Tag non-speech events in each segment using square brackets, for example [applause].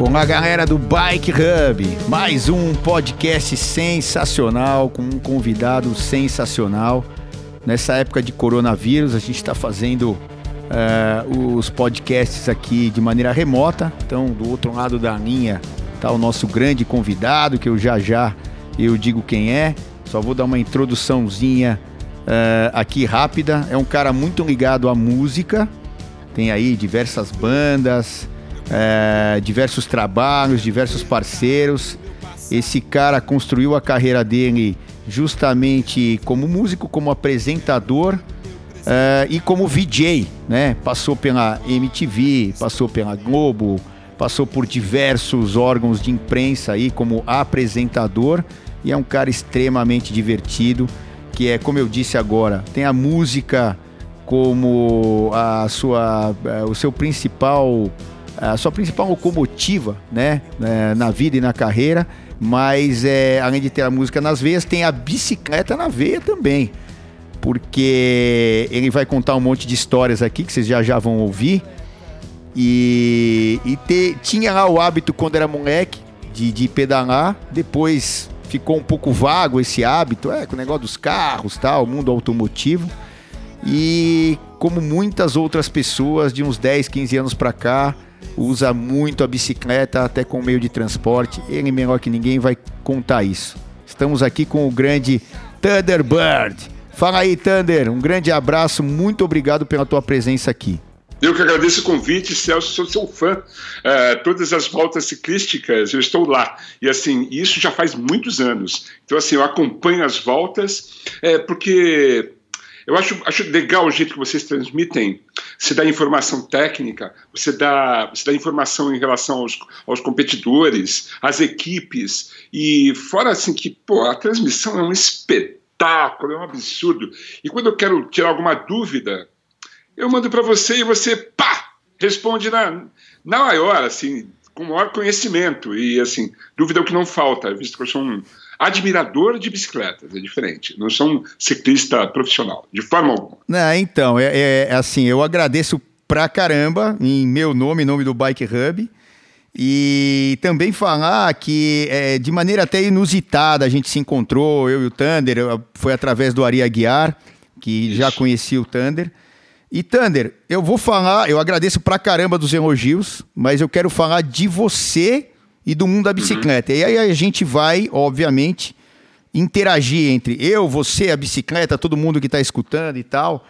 Olá, galera do Bike Hub. Mais um podcast sensacional com um convidado sensacional. Nessa época de coronavírus, a gente está fazendo uh, os podcasts aqui de maneira remota. Então, do outro lado da linha está o nosso grande convidado, que eu já já eu digo quem é. Só vou dar uma introduçãozinha uh, aqui rápida. É um cara muito ligado à música. Tem aí diversas bandas, é, diversos trabalhos, diversos parceiros. Esse cara construiu a carreira dele justamente como músico, como apresentador é, e como VJ, né? Passou pela MTV, passou pela Globo, passou por diversos órgãos de imprensa aí como apresentador e é um cara extremamente divertido, que é como eu disse agora, tem a música como a sua, é, o seu principal a sua principal locomotiva, né, é, na vida e na carreira, mas é, além de ter a música nas veias, tem a bicicleta na veia também, porque ele vai contar um monte de histórias aqui que vocês já já vão ouvir. E, e ter, tinha lá o hábito quando era moleque de, de pedalar, depois ficou um pouco vago esse hábito, é, com o negócio dos carros, tal, o mundo automotivo. E como muitas outras pessoas de uns 10, 15 anos para cá, usa muito a bicicleta até com meio de transporte. Ele melhor que ninguém vai contar isso. Estamos aqui com o grande Thunderbird. Fala aí, Thunder. Um grande abraço. Muito obrigado pela tua presença aqui. Eu que agradeço o convite, Celso, sou seu fã. É, todas as voltas ciclísticas, eu estou lá. E assim, isso já faz muitos anos. Então, assim, eu acompanho as voltas, é, porque eu acho, acho legal o jeito que vocês transmitem. Você dá informação técnica, você dá, você dá informação em relação aos, aos competidores, às equipes. E fora assim que, pô, a transmissão é um espetáculo, é um absurdo. E quando eu quero tirar alguma dúvida, eu mando para você e você, pá, responde na, na maior, assim, com maior conhecimento. E, assim, dúvida é o que não falta, visto que eu sou um admirador de bicicletas, é diferente. Não sou um ciclista profissional, de forma alguma. Não, então, é, é, é assim, eu agradeço pra caramba, em meu nome, em nome do Bike Hub. E também falar que é, de maneira até inusitada a gente se encontrou, eu e o Thunder, foi através do Ari Aguiar, que Isso. já conhecia o Thunder. E Thunder, eu vou falar, eu agradeço pra caramba dos elogios, mas eu quero falar de você e do mundo da bicicleta. Uhum. E aí a gente vai, obviamente, interagir entre eu, você, a bicicleta, todo mundo que está escutando e tal.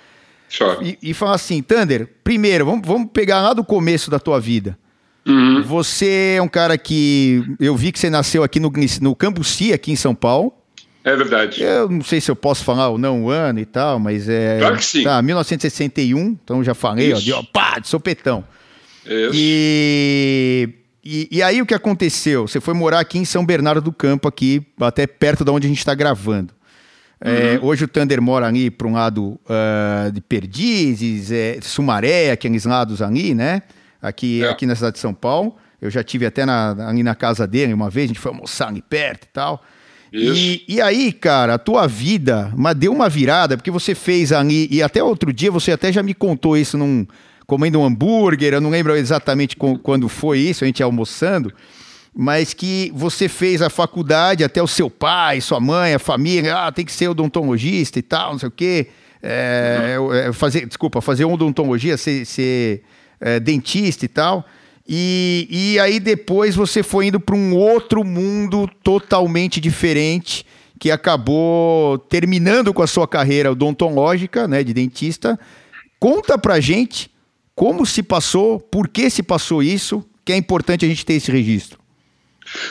E, e falar assim, Thunder, primeiro, vamos, vamos pegar lá do começo da tua vida. Uhum. Você é um cara que. Eu vi que você nasceu aqui no, no Cambuci, aqui em São Paulo. É verdade. Eu não sei se eu posso falar ou não o ano e tal, mas é. Claro que sim. Tá, 1961, então já falei, Isso. ó, de, ó, pá, de sopetão. Isso. E e, e, aí o que aconteceu? Você foi morar aqui em São Bernardo do Campo, aqui, até perto de onde a gente está gravando. É, uhum. É, hoje o Thunder mora ali para um lado uh, de Perdizes, é, Sumaré, aqueles lados ali, né? Aqui, é. aqui na cidade de São Paulo. Eu já tive até na, ali na casa dele uma vez, a gente foi almoçar ali perto e tal. E, e, aí, cara, a tua vida mas deu uma virada, porque você fez ali, e até outro dia você até já me contou isso num, comendo um hambúrguer, eu não lembro exatamente quando foi isso, a gente almoçando, mas que você fez a faculdade, até o seu pai, sua mãe, a família, ah, tem que ser odontologista e tal, não sei o quê. É, uhum. fazer, desculpa, fazer odontologia, ser, ser é, dentista e tal. E, e aí depois você foi indo para um outro mundo totalmente diferente, que acabou terminando com a sua carreira odontológica, né, de dentista. Conta pra gente como se passou, por que se passou isso, que é importante a gente ter esse registro.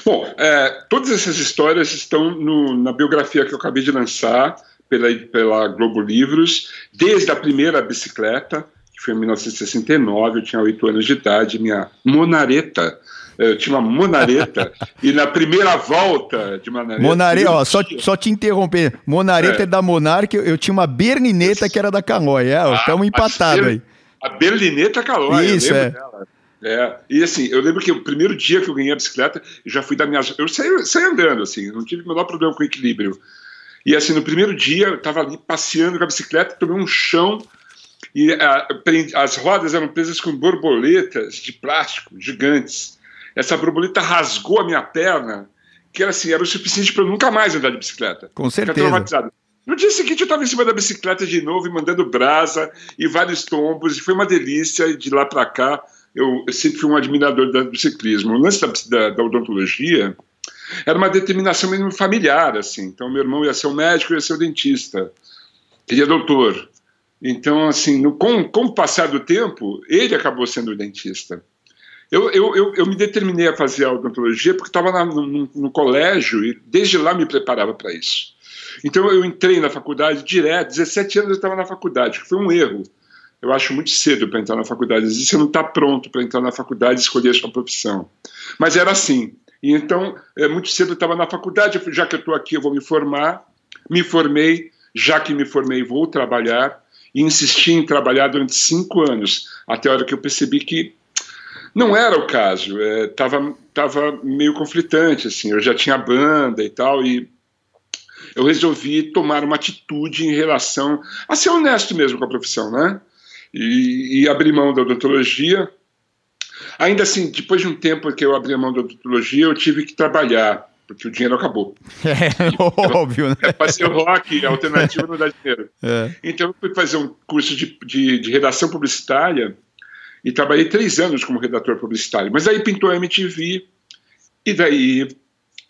Bom, é, todas essas histórias estão no, na biografia que eu acabei de lançar pela, pela Globo Livros, desde a primeira bicicleta, que foi em 1969, eu tinha oito anos de idade, minha monareta eu tinha uma monareta [laughs] e na primeira volta de monareta. Monareta, ó, só, só te interromper. Monareta é, é da Monarca, eu, eu, tinha uma bernineta que era da Calói. É, estamos ah, empatados aí. A Berlineta Calói, Isso, é. Dela. É, e assim, eu lembro que o primeiro dia que eu ganhei a bicicleta, eu já fui da minha. Eu saí, saí andando, assim, não tive o menor problema com equilíbrio. E assim, no primeiro dia, eu estava ali passeando com a bicicleta, tomei um chão e a, as rodas eram presas com borboletas de plástico gigantes. essa borboleta rasgou a minha perna, que era assim, era o suficiente para eu nunca mais andar de bicicleta. Com certeza. No dia seguinte eu estava em cima da bicicleta de novo e mandando brasa e vários tombos, e foi uma delícia, e de lá para cá eu, sempre fui um admirador do ciclismo. O lance da, da, da odontologia era uma determinação mesmo familiar, assim. Então, meu irmão ia ser o médico, ia ser o dentista. Ele é doutor. Então, assim, no, com, com o passar do tempo, ele acabou sendo o dentista. Eu, eu, eu, eu me determinei a fazer a odontologia porque estava no, no, colégio e desde lá me preparava para isso. Então, eu entrei na faculdade direto, 17 anos eu estava na faculdade, que foi um erro. Eu acho muito cedo para entrar na faculdade. Às vezes você não está pronto para entrar na faculdade e escolher a sua profissão. Mas era assim. E então, é, muito cedo eu estava na faculdade, já que eu estou aqui, eu vou me formar. Me formei, já que me formei, vou trabalhar. E insisti em trabalhar durante cinco anos, até a hora que eu percebi que não era o caso. Estava é, tava meio conflitante, assim. Eu já tinha banda e tal, e eu resolvi tomar uma atitude em relação a ser honesto mesmo com a profissão, né? E, e abrir mão da odontologia Ainda assim, depois de um tempo que eu abri a mão da odontologia, eu tive que trabalhar, porque o dinheiro acabou. [laughs] É, óbvio, né? É, fazer rock, alternativa não dá dinheiro. [laughs] É. Então eu fui fazer um curso de, de, de, redação publicitária e trabalhei três anos como redator publicitário. Mas aí pintou a MTV e daí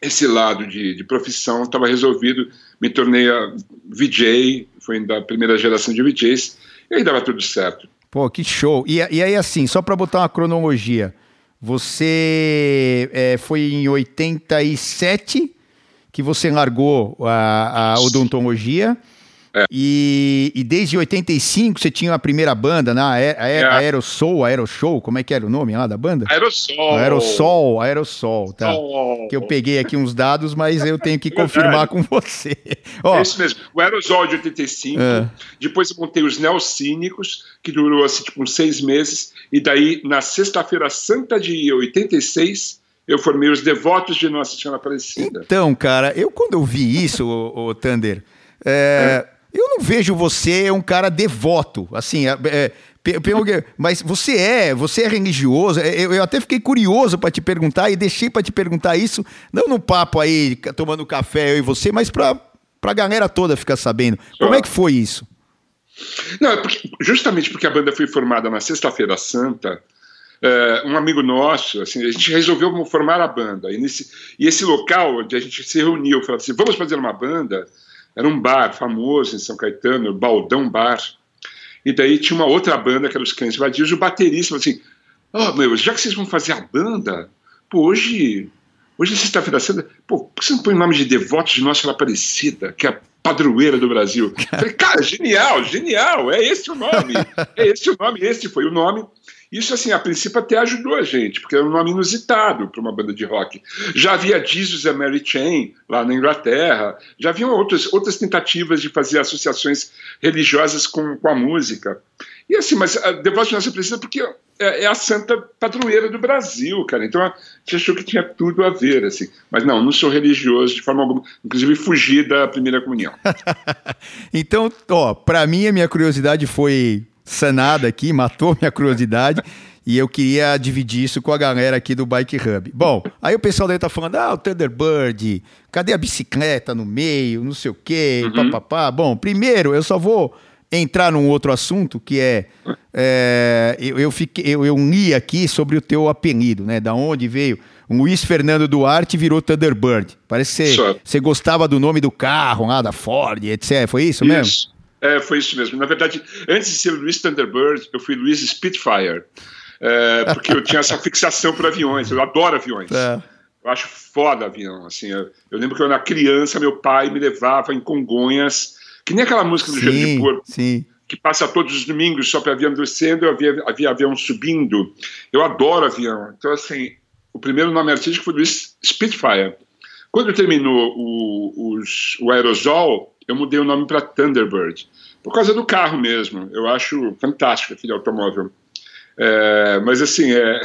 esse lado de, de profissão estava resolvido. Me tornei a VJ, foi da primeira geração de VJs, e aí dava tudo certo. Pô, que show. E, e aí, assim, só para botar uma cronologia, você é, foi em 87 que você largou a, a odontologia. É. E, e, desde 85 você tinha a primeira banda, né? A, é. Aerosol, Aeroshow, como é que era o nome lá da banda? Aerosol. Aerosol, Aerosol, tá. Que eu peguei aqui uns dados, mas eu tenho que confirmar com você. [laughs] Ó, é isso mesmo. O Aerosol de 85. É. Depois eu montei os Neocínicos, que durou assim, tipo uns seis meses. E daí, na Sexta-feira Santa de 86, eu formei os Devotos de Nossa Senhora Aparecida. Então, cara, eu quando eu vi isso, o, o Thunder. É, é eu não vejo você um cara devoto, assim, é, é, mas você é, você é religioso. É, eu, eu até fiquei curioso para te perguntar e deixei para te perguntar isso, não no papo aí, tomando café eu e você, mas para a galera toda ficar sabendo. Como é que foi isso? Não, é porque, justamente porque a banda foi formada na Sexta-feira Santa, é, um amigo nosso, assim, a gente resolveu formar a banda. E, nesse, e esse local onde a gente se reuniu, falou assim: vamos fazer uma banda. Era um bar famoso em São Caetano, Baldão Bar. E daí tinha uma outra banda, que era os Cães Vadios, e o baterista falou assim: oh, meu, já que vocês vão fazer a banda, pô, hoje, hoje é sexta-feira santa, pô, por que você não põe o nome de Devotos de Nossa Aparecida, que é a padroeira do Brasil? Eu falei, cara, genial, genial, é esse o nome, é esse o nome, esse foi o nome. Isso, assim, a princípio até ajudou a gente, porque era um nome inusitado para uma banda de rock. Já havia Jesus and Mary Chain lá na Inglaterra, já haviam outras, outras tentativas de fazer associações religiosas com, com a música. E assim, mas a Devote Nossa precisa porque é, é, a santa padroeira do Brasil, cara. Então a gente achou que tinha tudo a ver, assim. Mas não, não sou religioso de forma alguma. Inclusive fugi da primeira comunhão. [laughs] então, ó, para mim a minha curiosidade foi sanada aqui, matou minha curiosidade. e eu queria dividir isso com a galera aqui do Bike Hub. Bom, aí o pessoal daí tá falando, ah, o Thunderbird, cadê a bicicleta no meio, não sei o quê, uhum. papapá. Bom, primeiro eu só vou entrar num outro assunto que é, é eu, eu, fiquei, eu, eu li aqui sobre o teu apelido, né? Da onde veio. O Luiz Fernando Duarte virou Thunderbird. Parece que você, você gostava do nome do carro lá, da Ford, etc. Foi isso, isso. mesmo? É, foi isso mesmo. Na verdade, antes de ser Luiz Thunderbird, eu fui Luiz Spitfire. É, porque eu tinha essa [laughs] fixação por aviões. Eu adoro aviões. É. Eu acho foda avião. Assim, eu, eu, lembro que eu era criança, meu pai me levava em Congonhas, que nem aquela música do Gelo de Porco. Sim. Que passa todos os domingos só para avião descendo, eu havia, havia avião subindo. Eu adoro avião. Então, assim, o primeiro nome artístico foi Luiz Spitfire. Quando terminou o, os, o aerosol, eu mudei o nome para Thunderbird, por causa do carro mesmo. Eu acho fantástico aquele automóvel. É, mas assim, é,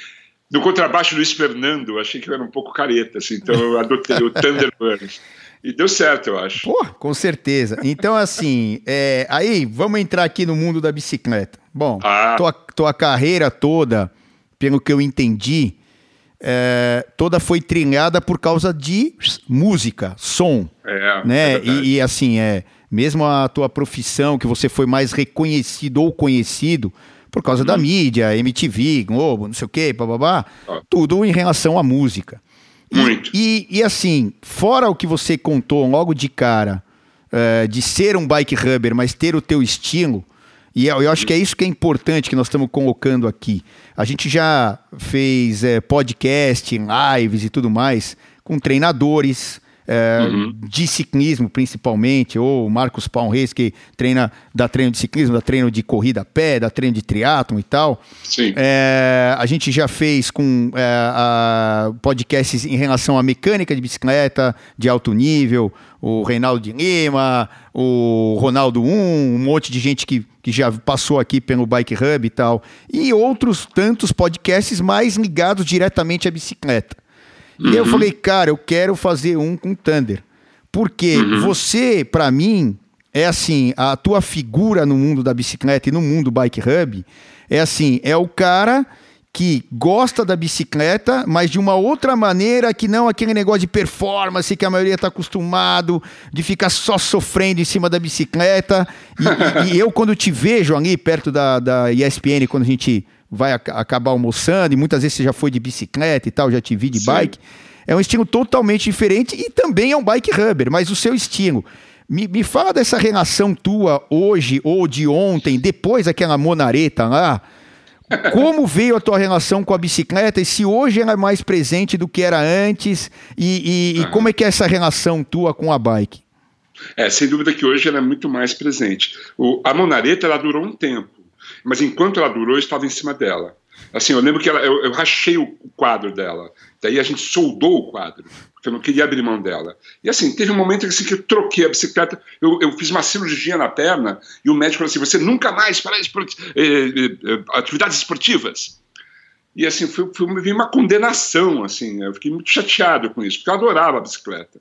[laughs] no contrabaixo Luiz Fernando, achei que eu era um pouco careta, assim, então eu adotei o Thunderbird. E deu certo, eu acho. Pô, com certeza. Então, assim, é, aí vamos entrar aqui no mundo da bicicleta. Bom, ah. tua, tua carreira toda, pelo que eu entendi, é, toda foi trilhada por causa de música, som. É, né? É e, e, assim, é, mesmo a tua profissão, que você foi mais reconhecido ou conhecido por causa hum. da uhum. mídia, MTV, Globo, não sei o quê, bababá, ah. tudo em relação à música. Muito. E, e, e, assim, fora o que você contou logo de cara, é, de ser um bike rubber, mas ter o teu estilo, e eu, eu acho que é isso que é importante que nós estamos colocando aqui. A gente já fez é, podcast, lives e tudo mais com treinadores, é, uhum. de ciclismo principalmente, ou Marcos Paul Reis, que treina, dá treino de ciclismo, dá treino de corrida a pé, dá treino de triatlon e tal. Sim. É, a gente já fez com é, podcasts em relação à mecânica de bicicleta de alto nível, o Reinaldo de Lima, o Ronaldo 1, um monte de gente que, que já passou aqui pelo Bike Hub e tal, e outros tantos podcasts mais ligados diretamente à bicicleta. Uhum. E eu falei, cara, eu quero fazer um com Thunder. Porque uhum. você, para mim, é assim, a tua figura no mundo da bicicleta e no mundo Bike Hub é assim, é o cara que gosta da bicicleta, mas de uma outra maneira que não aquele negócio de performance que a maioria está acostumado, de ficar só sofrendo em cima da bicicleta. E, e, e eu, quando te vejo ali perto da, da ESPN, quando a gente vai acabar almoçando, e muitas vezes você já foi de bicicleta e tal, já te vi de Sim. bike. É um estilo totalmente diferente e também é um bike rubber, mas o seu estilo. Me, me fala dessa relação tua hoje ou de ontem, depois daquela monareta lá. [laughs] Como veio a tua relação com a bicicleta e se hoje ela é mais presente do que era antes e, e, e como é que é essa relação tua com a bike? É, sem dúvida que hoje ela é muito mais presente. O, a monareta ela durou um tempo mas enquanto ela durou, eu estava em cima dela. Assim, eu lembro que ela, eu, eu rachei o quadro dela. Daí a gente soldou o quadro, porque eu não queria abrir mão dela. E assim, teve um momento assim, que eu troquei a bicicleta, eu, eu fiz uma cirurgia na perna e o médico falou assim: você nunca mais fará esport... eh, eh, eh, atividades esportivas. E assim, foi, foi uma condenação, assim, eu fiquei muito chateado com isso, porque eu adorava a bicicleta.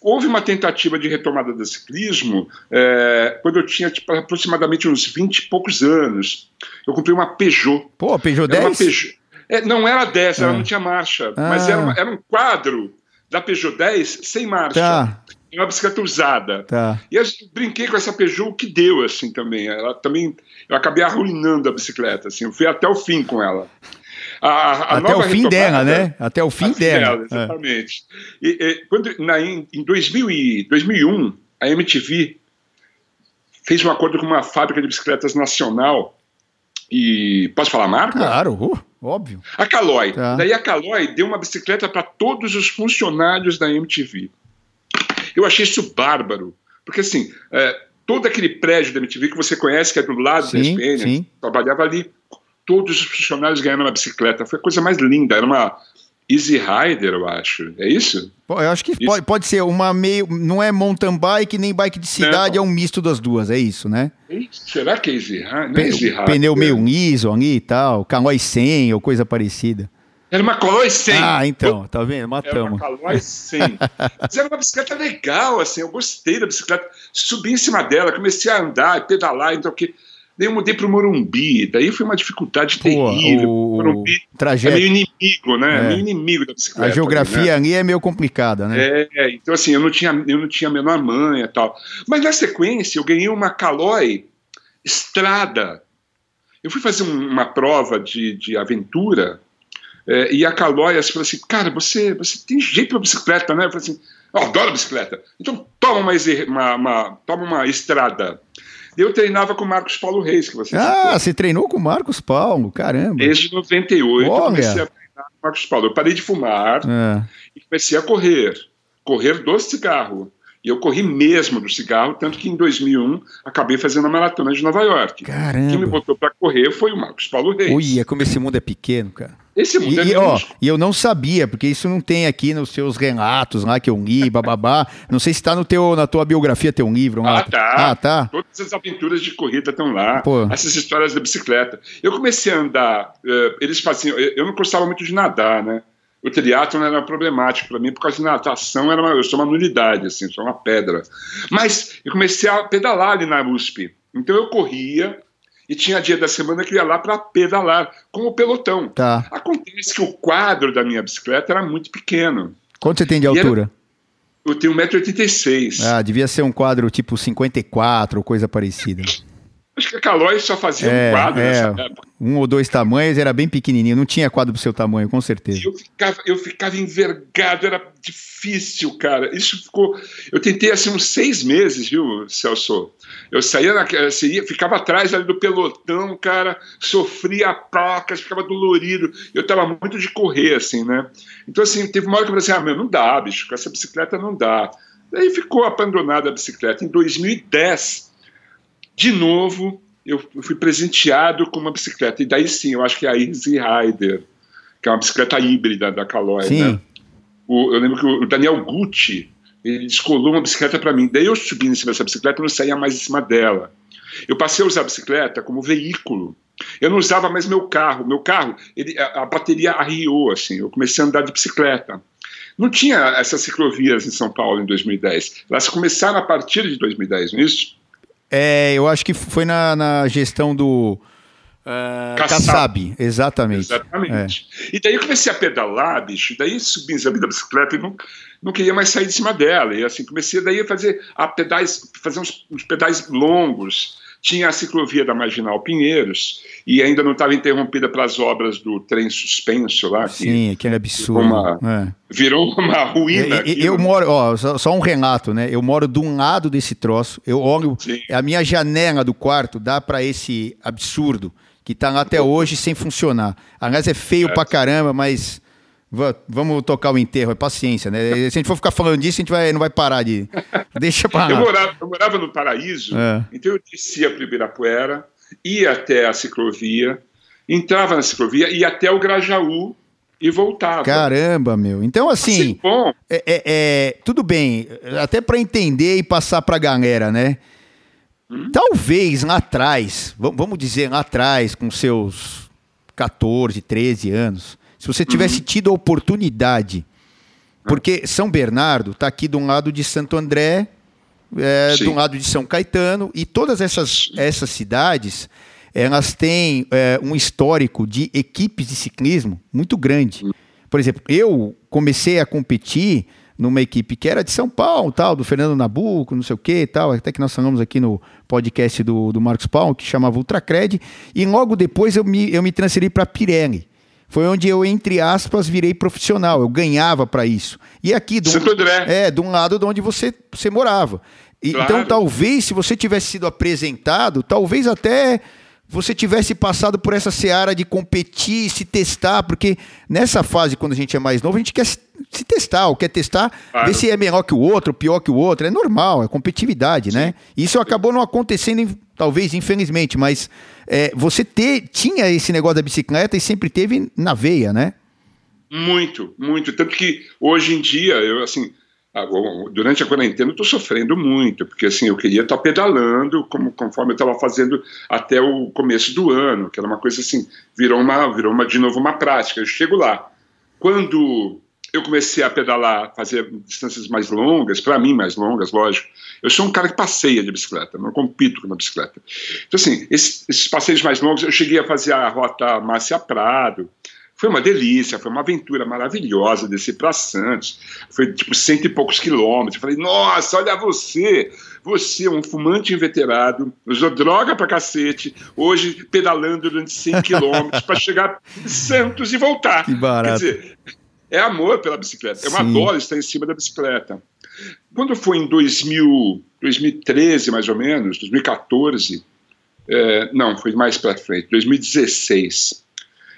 Houve uma tentativa de retomada do ciclismo é, quando eu tinha tipo, aproximadamente uns 20 e poucos anos. Eu comprei uma Peugeot. Pô, Peugeot 10? Uma Peugeot, é, não era 10, ela ah. não tinha marcha, ah. mas era, uma, era, um quadro da Peugeot 10 sem marcha. Tá. Uma bicicleta usada. Tá. E eu brinquei com essa Peugeot, o que deu, assim, também. Ela também. Eu acabei arruinando a bicicleta, assim, eu fui até o fim com ela. A, a Até o fim dela, né? Até o fim dela. dela. Exatamente. É. E, e, quando, na, em, em 2000 e, 2001, a MTV fez um acordo com uma fábrica de bicicletas nacional. E posso falar a marca? Claro, uh, óbvio. A Caloi. Tá. Daí a Caloi deu uma bicicleta para todos os funcionários da MTV. Eu achei isso bárbaro, porque assim, é, todo aquele prédio da MTV que você conhece, que é do lado sim, da SPN, sim. trabalhava ali todos os funcionários ganhando uma bicicleta. Foi a coisa mais linda. Era uma Easy Rider, eu acho. É isso? eu acho que pode, pode, ser uma meio. Não é mountain bike nem bike de cidade, não. é um misto das duas, é isso, né? Será que é Easy Rider? Não é Easy Rider. Pneu meio ali e tal, Caloi 100 ou coisa parecida. Era uma Caloi 100. Ah, então, tá vendo? Matamos. Era uma Caloi 100. Mas era uma bicicleta legal, assim, eu gostei da bicicleta. Subi em cima dela, comecei a andar, pedalar, então que Daí eu mudei para o Morumbi, daí foi uma dificuldade Pô, terrível. O Morumbi trajeto... é meio inimigo, né? É. Meio inimigo da bicicleta. A geografia né? ali é meio complicada, né? É, então assim, eu não tinha, eu não tinha a menor manha e tal. Mas na sequência eu ganhei uma Caloi Estrada. Eu fui fazer uma prova de, de aventura é, e a Caloi falou assim, cara, você, você tem jeito para bicicleta, né? Eu falei assim, eu adoro bicicleta. Então toma uma, uma, uma, toma uma estrada. Eu treinava com o Marcos Paulo Reis, que você Ah, citou. você treinou com o Marcos Paulo, caramba. Desde 98 Olha. eu comecei a treinar com o Marcos Paulo. Eu parei de fumar é. e comecei a correr. Correr do cigarro. E eu corri mesmo do cigarro, tanto que em 2001 acabei fazendo a maratona de Nova York. Caramba. Quem me botou para correr foi o Marcos Paulo Reis. Ui, é como esse mundo é pequeno, cara. Esse mundo e, é ó, e eu não sabia, porque isso não tem aqui nos seus relatos lá que eu li, [laughs] bababá. não sei se está na tua biografia teu livro. Lá. Ah, tá. Ah, tá. Todas as aventuras de corrida estão lá. Pô. Essas histórias da bicicleta. Eu comecei a andar, uh, eles faziam. Eu não gostava muito de nadar, né? O triatlo era problemático para mim, por causa de natação, era uma, eu sou uma nulidade, assim, sou uma pedra. Mas eu comecei a pedalar ali na USP. Então eu corria, e tinha dia da semana que eu ia lá para pedalar, com o pelotão. Tá. Acontece que o quadro da minha bicicleta era muito pequeno. Quanto você tem de altura? Era... Eu tenho 1,86m. Ah, devia ser um quadro tipo 54 ou coisa parecida. Acho que a Calói só fazia é, um quadro é, nessa época. Um ou dois tamanhos, era bem pequenininho, não tinha quadro pro seu tamanho, com certeza. Eu ficava, eu ficava envergado, era difícil, cara. Isso ficou. Eu tentei assim uns seis meses, viu, Celso? Eu saía, na, saía ficava atrás ali do pelotão, cara, sofria placas, ficava dolorido. Eu tava muito de correr, assim, né? Então, assim, teve uma hora que eu falei assim: ah, meu, não dá, bicho, com essa bicicleta não dá. Daí ficou abandonada a bicicleta. Em 2010 de novo, eu fui presenteado com uma bicicleta. E daí sim, eu acho que é a Easy Rider, que é uma bicicleta híbrida da Caloi. Né? O, eu lembro que o Daniel Gucci, ele descolou uma bicicleta para mim. Daí eu subi em cima dessa bicicleta e não saía mais em cima dela. Eu passei a usar a bicicleta como veículo. Eu não usava mais meu carro. Meu carro, ele, a, a bateria arriou, assim. Eu comecei a andar de bicicleta. Não tinha essas ciclovias em São Paulo em 2010. Elas começaram a partir de 2010, não é isso? É, eu acho que foi na, na gestão do uh, Kassab. Exatamente. Exatamente. É. E daí eu comecei a pedalar, bicho, daí subi em cima da bicicleta e não, não queria mais sair de cima dela. E assim, comecei daí a fazer, a pedais, fazer uns, uns pedais longos tinha a ciclovia da Marginal Pinheiros e ainda não estava interrompida pelas obras do trem suspenso lá. Que Sim, aquele absurdo. Uma, é. Virou uma ruína. Eu, eu moro, ó, só, só, um relato, né? Eu moro de um lado desse troço, eu olho, Sim. a minha janela do quarto dá para esse absurdo que está lá até hoje sem funcionar. Aliás, é feio é. pra caramba, mas Vamos tocar o enterro, é paciência, né? Se a gente for ficar falando disso, a gente vai, não vai parar de. [laughs] Deixa para eu, morava, eu morava no Paraíso, é. então eu descia para Ibirapuera, ia até a ciclovia, entrava na ciclovia, ia até o Grajaú e voltava. Caramba, meu. Então, assim. assim bom. É, é, é, tudo bem, até para entender e passar para a galera, né? Hum? Talvez lá atrás, vamos dizer lá atrás, com seus 14, 13 anos se você tivesse uhum. tido a oportunidade, porque São Bernardo está aqui de um lado de Santo André, é, de um lado de São Caetano, e todas essas, essas cidades elas têm é, um histórico de equipes de ciclismo muito grande. Uhum. Por exemplo, eu comecei a competir numa equipe que era de São Paulo, tal, do Fernando Nabuco, não sei o que, tal, até que nós falamos aqui no podcast do, do Marcos Paulo, que chamava Ultracred, e logo depois eu me, eu me transferi para Pirelli foi onde eu, entre aspas, virei profissional. Eu ganhava para isso. E aqui, do, Santo André. É, de um lado de onde você, você morava. E, claro. Então, talvez, se você tivesse sido apresentado, talvez até você tivesse passado por essa seara de competir, se testar, porque nessa fase, quando a gente é mais novo, a gente quer se testar, ou quer testar, claro. ver se é melhor que o outro, pior que o outro. É normal, é competitividade, né? Sim. né? Isso acabou não acontecendo, talvez, infelizmente, mas é, você ter, tinha esse negócio da bicicleta e sempre teve na veia, né? Muito, muito. Tanto que hoje em dia, eu assim durante a quarentena eu estou sofrendo muito, porque assim, eu queria estar tá pedalando como, conforme eu estava fazendo até o começo do ano, que era uma coisa assim, virou uma, virou uma de novo uma prática. Eu chego lá. Quando eu comecei a pedalar, fazer distâncias mais longas, para mim mais longas, lógico. Eu sou um cara que passeia de bicicleta, não compito com a bicicleta. Então, assim, esses, esses passeios mais longos, eu cheguei a fazer a rota Márcia Prado, foi uma delícia, foi uma aventura maravilhosa descer para Santos. Foi tipo cento e poucos quilômetros. Eu falei, nossa, olha você! Você, um fumante inveterado, usou droga pra cacete, hoje pedalando durante 100 quilômetros para chegar em Santos e voltar. Que barato. Quer dizer, é amor pela bicicleta, é uma dor estar em cima da bicicleta. Quando foi em 2000, 2013, mais ou menos, 2014, é, não, foi mais para frente, 2016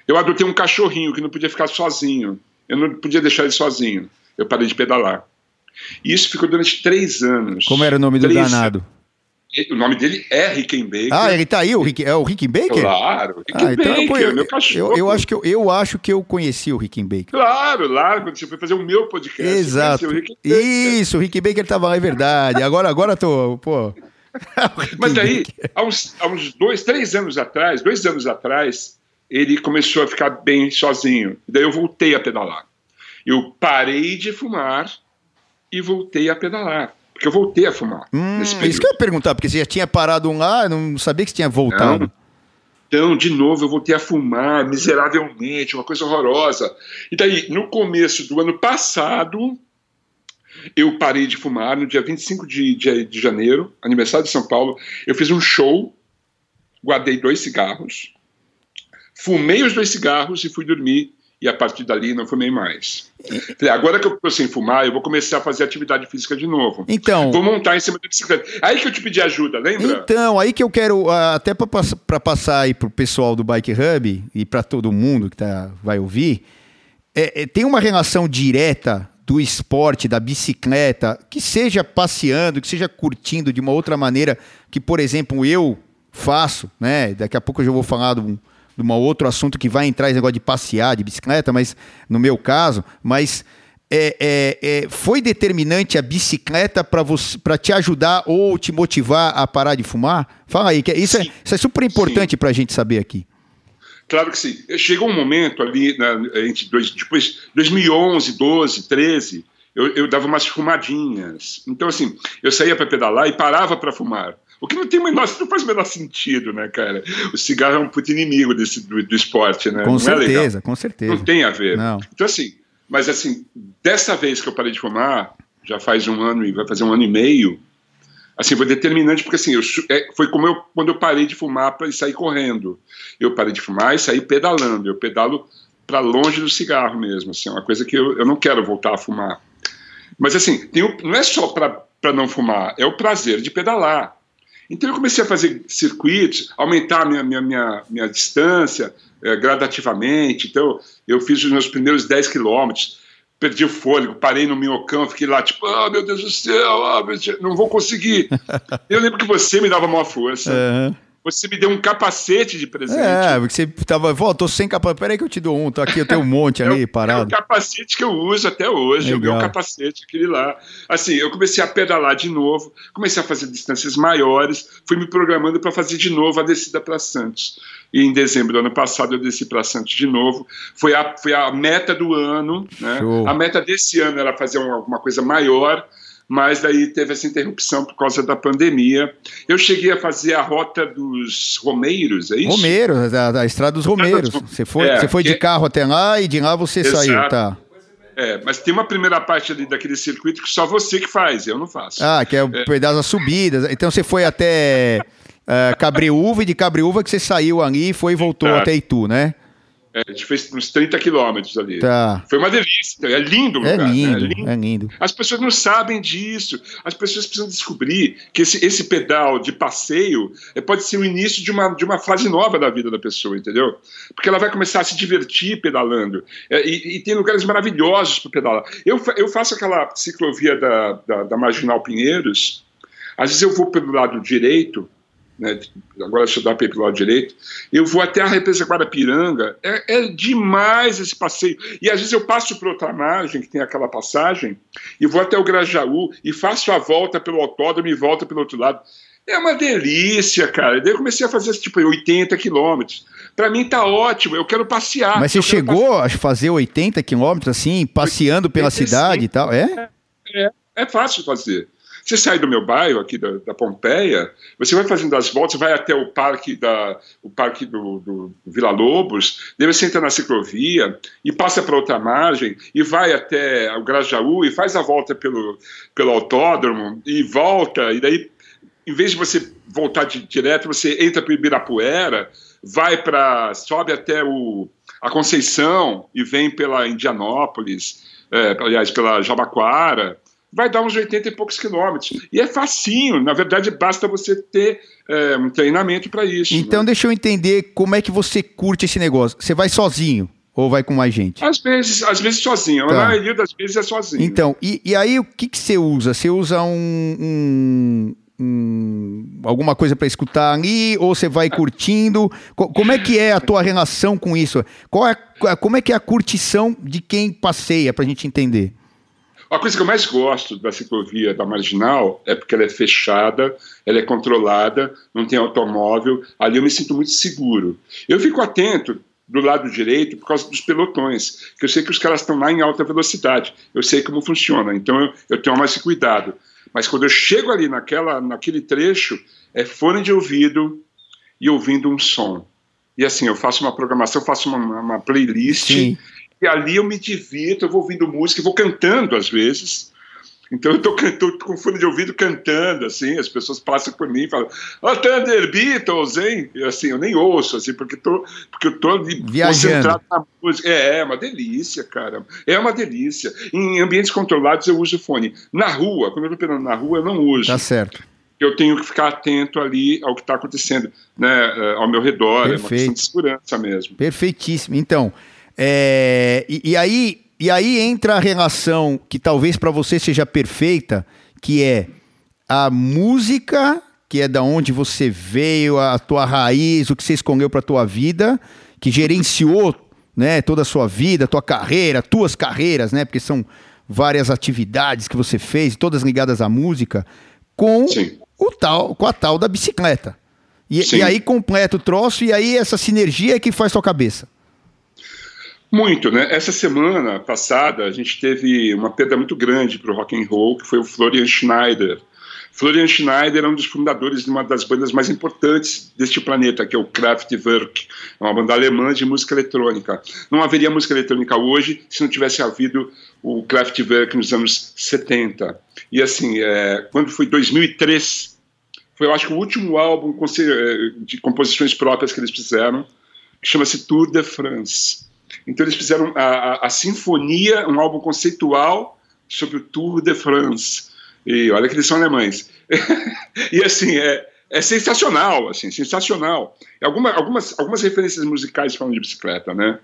eu adotei um cachorrinho que não podia ficar sozinho. Eu não podia deixar ele sozinho. Eu parei de pedalar. E isso ficou durante três anos. Como era o nome do danado? O nome dele é Rickenbacker. Ah, ele tá aí, o Rick, é o Rickenbacker? Claro, Rickenbacker, ah, então, eu, meu cachorro. Eu, eu, acho que eu, eu acho que eu conheci o Rickenbacker. Claro, lá quando você foi fazer o meu podcast. Exato. O Isso, o Rickenbacker tava lá, é verdade. Agora, agora tô, pô... [laughs] Mas daí, há uns, há uns dois, três anos atrás, dois anos atrás, ele começou a ficar bem sozinho. Daí eu voltei a pedalar. Eu parei de fumar e voltei a pedalar. Porque eu voltei a fumar. Hum, isso que eu ia perguntar, porque você já tinha parado um lá, não sabia que você tinha voltado. Então, de novo, eu voltei a fumar miseravelmente, uma coisa horrorosa. E daí, no começo do ano passado, eu parei de fumar no dia 25 de, de, de janeiro, aniversário de São Paulo. Eu fiz um show, guardei dois cigarros, fumei os dois cigarros e fui dormir e a partir dali não fumei mais. Falei, agora que eu estou sem fumar, eu vou começar a fazer atividade física de novo. Então. Vou montar em cima da bicicleta. Aí que eu te pedi ajuda, lembra? Então, aí que eu quero, ah, até para passar aí para o pessoal do Bike Hub e para todo mundo que tá, vai ouvir, é, é, tem uma relação direta do esporte, da bicicleta, que seja passeando, que seja curtindo de uma outra maneira, que, por exemplo, eu faço, né? Daqui a pouco eu já vou falar de um de um outro assunto que vai entrar esse negócio de passear, de bicicleta, mas no meu caso, mas é, é, é, foi determinante a bicicleta para te ajudar ou te motivar a parar de fumar? Fala aí, que é, isso, é, isso é super importante para a gente saber aqui. Claro que sim. Chegou um momento ali, na, entre dois, depois 2011, 12, 13, eu, eu dava umas fumadinhas. Então, assim, eu saía para pedalar e parava para fumar. O que não tem menor, não faz o menor sentido, né, cara? O cigarro é um puto inimigo desse, do, do esporte, né? Com não é certeza, é com certeza. Não tem a ver. Não. Então, assim, mas assim, dessa vez que eu parei de fumar, já faz um ano e vai fazer um ano e meio, assim, foi determinante, porque assim, eu, é, foi como eu, quando eu parei de fumar para sair correndo. Eu parei de fumar e saí pedalando. Eu pedalo para longe do cigarro mesmo, assim, é uma coisa que eu, eu não quero voltar a fumar. Mas assim, tem não é só para não fumar, é o prazer de pedalar. Então eu comecei a fazer circuitos, aumentar minha, minha, minha, minha distância é, gradativamente. Então eu fiz os meus primeiros 10 quilômetros, perdi o fôlego, parei no minhocão, fiquei lá tipo, ah, oh, meu Deus do céu, oh, não vou conseguir. [laughs] eu lembro que você me dava maior força. Uhum. Você me deu um capacete de presente. É, porque você tava, vó, tô sem capacete. Peraí que eu te dou um, tô aqui, eu tenho um monte [laughs] ali é, parado. É o capacete que eu uso até hoje. Legal. Eu ganhei um capacete, aquele lá. Assim, eu comecei a pedalar de novo, comecei a fazer distâncias maiores, fui me programando para fazer de novo a descida para Santos. E em dezembro do ano passado eu desci para Santos de novo. Foi a, foi a meta do ano. Né? A meta desse ano era fazer alguma coisa maior mas daí teve essa interrupção por causa da pandemia. Eu cheguei a fazer a rota dos Romeiros, é isso? Romeiros, da, da Estrada dos Romeiros. Você foi, é, você foi que... de carro até lá e de lá você Exato. saiu, tá? É, mas tem uma primeira parte ali daquele circuito que só você que faz, eu não faço. Ah, que é o é. pedaço das subidas. Então você foi até uh, Cabreúva e de Cabreúva que você saiu ali e foi e voltou Exato. até Itu, né? É, a gente fez uns 30 quilômetros ali. Tá. Foi uma delícia. É lindo o é lugar. Né? Lindo, né? é lindo, é lindo. As pessoas não sabem disso. As pessoas precisam descobrir que esse, esse pedal de passeio é, pode ser o início de uma, de uma fase nova da vida da pessoa, entendeu? Porque ela vai começar a se divertir pedalando. É, e, e, tem lugares maravilhosos para pedalar. Eu, eu faço aquela ciclovia da, da, da Marginal Pinheiros. Às vezes eu vou pelo lado direito né, agora deixa eu dar para o lado direito, eu vou até a represa Guarapiranga, é, é demais esse passeio, e às vezes eu passo por outra margem, que tem aquela passagem, e vou até o Grajaú, e faço a volta pelo autódromo e volta pelo outro lado, é uma delícia, cara, daí eu comecei a fazer tipo 80 quilômetros, para mim tá ótimo, eu quero passear. Mas você chegou a fazer 80 quilômetros assim, passeando pela cidade e tal, é? É, é fácil fazer. Você sai do meu bairro, aqui da, da Pompeia, você vai fazendo as voltas, vai até o parque, da, o parque do, do Vila Lobos, daí você entra na ciclovia e passa para outra margem e vai até o Grajaú e faz a volta pelo, pelo autódromo e volta, e daí, em vez de você voltar de, direto, você entra para Ibirapuera, vai para. sobe até o, a Conceição e vem pela Indianópolis, é, aliás, pela Jabaquara vai dar uns 80 e poucos quilômetros. E é facinho, na verdade, basta você ter é, um treinamento para isso. Então, né? deixa eu entender como é que você curte esse negócio. Você vai sozinho? Ou vai com mais gente? Às vezes, às vezes sozinho. Tá. A maioria das vezes é sozinho. Então, e, e aí o que, que você usa? Você usa um, um, um alguma coisa para escutar ali? Ou você vai curtindo? Como é que é a tua relação com isso? Qual é, como é que é a curtição de quem passeia, para a gente entender? A coisa que eu mais gosto da ciclovia da Marginal é porque ela é fechada, ela é controlada, não tem automóvel, ali eu me sinto muito seguro. Eu fico atento do lado direito por causa dos pelotões, que eu sei que os caras estão lá em alta velocidade, eu sei como funciona, então eu, eu tenho mais cuidado. Mas quando eu chego ali naquela, naquele trecho, é fone de ouvido e ouvindo um som. E assim, eu faço uma programação, faço uma, uma playlist. Sim. E ali eu me divirto, eu vou ouvindo música, vou cantando às vezes. Então eu tô, tô, com fone de ouvido cantando, assim, as pessoas passam por mim e falam, ó, oh, Thunder Beatles, hein? E, assim, eu nem ouço, assim, porque, tô, porque eu tô ali concentrado na música. É, é uma delícia, cara. É uma delícia. Em ambientes controlados eu uso fone. Na rua, quando eu tô pegando na rua, eu não uso. Tá certo. Eu tenho que ficar atento ali ao que está acontecendo, né, eh, ao meu redor, Perfeito. é uma questão de segurança mesmo. Perfeitíssimo. Então, é, e, e aí e aí entra a relação que talvez para você seja perfeita, que é a música, que é da onde você veio, a tua raiz, o que você escolheu para tua vida, que gerenciou, né, toda a sua vida, tua carreira, tuas carreiras, né, porque são várias atividades que você fez, todas ligadas à música, com Sim. o tal, com a tal da bicicleta. E, e aí completa o troço e aí essa sinergia é que faz tua cabeça. Muito, né? Essa semana passada a gente teve uma perda muito grande para o rock and roll, que foi o Florian Schneider. Florian Schneider é um dos fundadores de uma das bandas mais importantes deste planeta, que é o Kraftwerk, é uma banda alemã de música eletrônica. Não haveria música eletrônica hoje se não tivesse havido o Kraftwerk nos anos 70. E assim, é, quando foi 2003, foi eu acho que o último álbum é, de composições próprias que eles fizeram, que chama-se Tour de France. Então eles fizeram a, a, a, Sinfonia, um álbum conceitual sobre o Tour de France. E olha que eles são alemães. [laughs] e assim, é, é sensacional, assim, sensacional. Alguma, algumas, algumas referências musicais falam de bicicleta, né?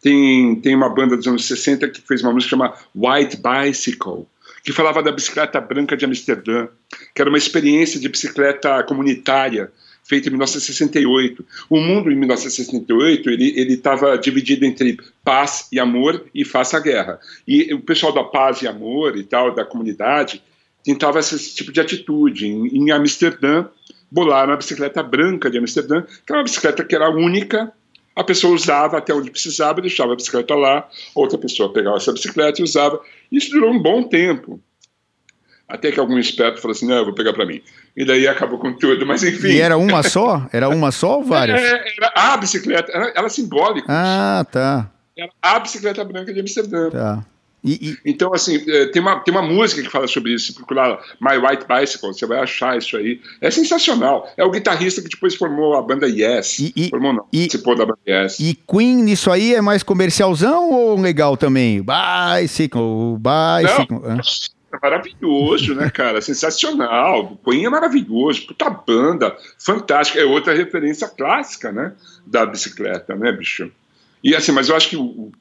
Tem, tem uma banda dos anos 60 que fez uma música chamada White Bicycle, que falava da bicicleta branca de Amsterdã, que era uma experiência de bicicleta comunitária feito em 1968. O mundo em 1968 ele estava dividido entre paz e amor e faça a guerra. E o pessoal da paz e amor e tal da comunidade tentava esse tipo de atitude. Em, em Amsterdã bolaram a bicicleta branca de Amsterdã, que era uma bicicleta que era única. A pessoa usava até onde precisava, deixava a bicicleta lá, outra pessoa pegava essa bicicleta e usava. Isso durou um bom tempo. Até que algum esperto falou assim: não, eu vou pegar para mim. E daí acabou com tudo, mas enfim. E era uma só? Era uma só ou várias? É, era a bicicleta, era, era simbólica. Ah, tá. Era a bicicleta branca de Amsterdã. Tá. E, e... Então, assim, é, tem uma, tem uma música que fala sobre isso. Se procurar My White Bicycle, você vai achar isso aí. É sensacional. É o guitarrista que depois formou a banda Yes. E, e, formou, não, e, participou da banda Yes. E Queen, nisso aí, é mais comercialzão ou legal também? Bicycle, Bicycle. Não. Maravilhoso, né, cara? Sensacional. Queen é maravilhoso. Puta banda, fantástica. É outra referência clássica, né, da bicicleta, né, bicho? E assim, mas eu acho que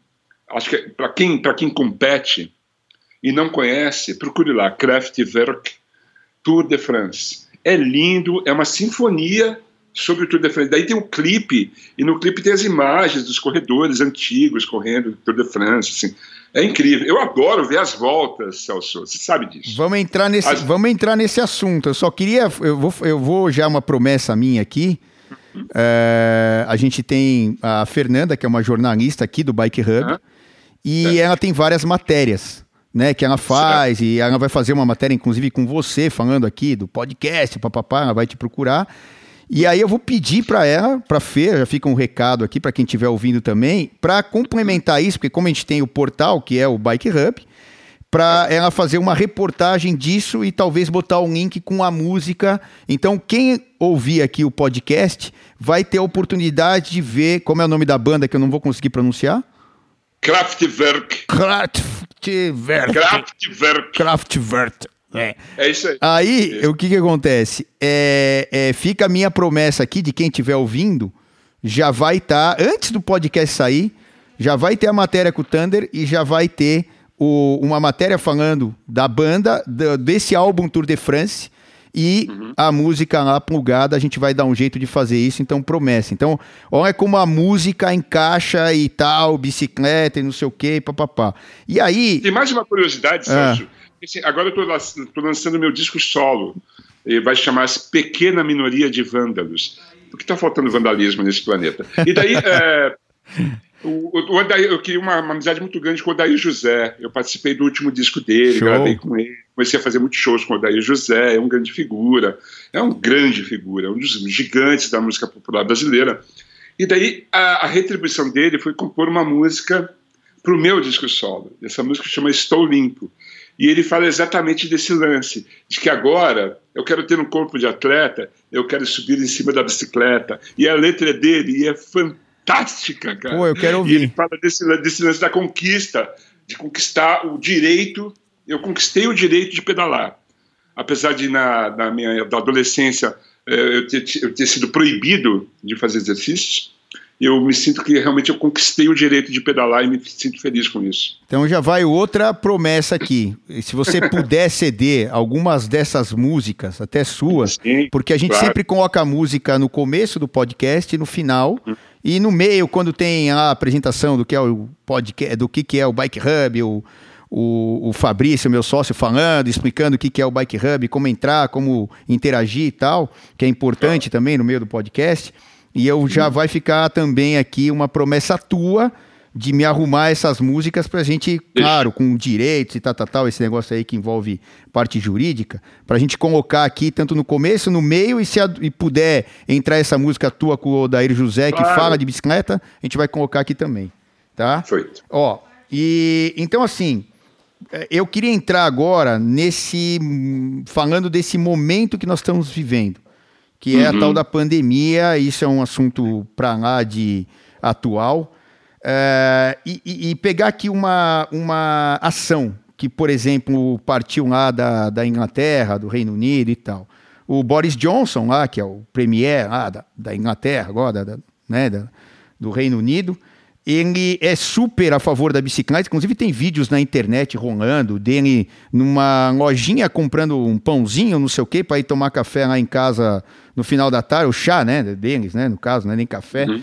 acho que para quem para quem compete e não conhece, procure lá Kraftwerk Tour de France. É lindo, é uma sinfonia sobre o Tour de France. Daí tem o clipe, e no clipe tem as imagens dos corredores antigos correndo o Tour de France. Assim. É incrível. Eu adoro ver as voltas, Celso. Você sabe disso. Vamos entrar nesse, as... vamos entrar nesse assunto. Eu só queria. Eu vou, eu vou já uma promessa minha aqui. Uhum. É, a gente tem a Fernanda, que é uma jornalista aqui do Bike Hub, uhum. e ela tem várias matérias. Né, que ela faz, certo. e ela vai fazer uma matéria, inclusive, com você, falando aqui do podcast, papapá, ela vai te procurar. E aí eu vou pedir para ela, para Fê, já fica um recado aqui para quem estiver ouvindo também, para complementar isso, porque como a gente tem o portal, que é o Bike Hub, para ela fazer uma reportagem disso e talvez botar um link com a música. Então, quem ouvir aqui o podcast vai ter a oportunidade de ver como é o nome da banda que eu não vou conseguir pronunciar. Kraftwerk. Kraftwerk. Kraftwerk. Kraftwerk. É. é isso aí. Aí, é. o que que acontece? É, é, fica a minha promessa aqui de quem estiver ouvindo, já vai estar, tá, antes do podcast sair, já vai ter a matéria com o Thunder e já vai ter o, uma matéria falando da banda, do, desse álbum Tour de France e uhum. a música lá plugada, a gente vai dar um jeito de fazer isso, então promessa. Então, olha como a música encaixa e tal, bicicleta e não sei o que, papapá. E aí... Tem mais uma curiosidade, ah. Sérgio. Assim, agora eu estou lançando meu disco solo, e vai chamar-se Pequena Minoria de Vândalos. Porque está faltando vandalismo nesse planeta. E daí, é, [laughs] o, o Odair, eu queria uma, uma, amizade muito grande com o Odair José. Eu participei do último disco dele, Show. gravei com ele. Comecei a fazer muitos shows com o Odair José. É um grande figura. É um grande figura, é um dos gigantes da música popular brasileira. E daí a, a retribuição dele foi compor uma música para o meu disco solo. Essa música chama Estou Limpo. E ele fala exatamente desse lance, de que agora eu quero ter um corpo de atleta, eu quero subir em cima da bicicleta. E a letra dele e é fantástica, cara. Pô, eu quero ouvir. E ele fala desse, desse lance da conquista, de conquistar o direito. Eu conquistei o direito de pedalar. Apesar de, na, na minha da adolescência, eh, eu ter, eu ter sido proibido de fazer exercícios, eu me sinto que realmente eu conquistei o direito de pedalar e me sinto feliz com isso. Então já vai outra promessa aqui. Se você [laughs] puder ceder algumas dessas músicas, até suas, Sim, porque a gente claro. sempre coloca a música no começo do podcast e no final. Uhum. E no meio, quando tem a apresentação do que é o podcast, do que, que é o Bike Hub, o, o, o Fabrício, meu sócio, falando, explicando o que, que é o Bike Hub, como entrar, como interagir e tal, que é importante também no meio do podcast. E eu já vai ficar também aqui uma promessa tua de me arrumar essas músicas pra gente, claro, com direitos e tal, tal, tal, esse negócio aí que envolve parte jurídica, pra gente colocar aqui tanto no começo, no meio e se a, e puder entrar essa música tua com o Odair José que claro. fala de bicicleta, a gente vai colocar aqui também, tá? Feito. Ó, e então assim, é, eu queria entrar agora nesse falando desse momento que nós estamos vivendo que é uhum. a tal da pandemia. Isso é um assunto para lá de atual. É, e, e, pegar aqui uma, uma ação que, por exemplo, partiu lá da, da Inglaterra, do Reino Unido e tal. O Boris Johnson, lá, que é o premier lá da, da Inglaterra, agora, da, né, da, do Reino Unido, ele é super a favor da bicicleta, inclusive tem vídeos na internet rolando dele numa lojinha comprando um pãozinho, não sei o quê, para ir tomar café lá em casa no final da tarde, o chá, né, deles, né, no caso, não é nem café. Uhum.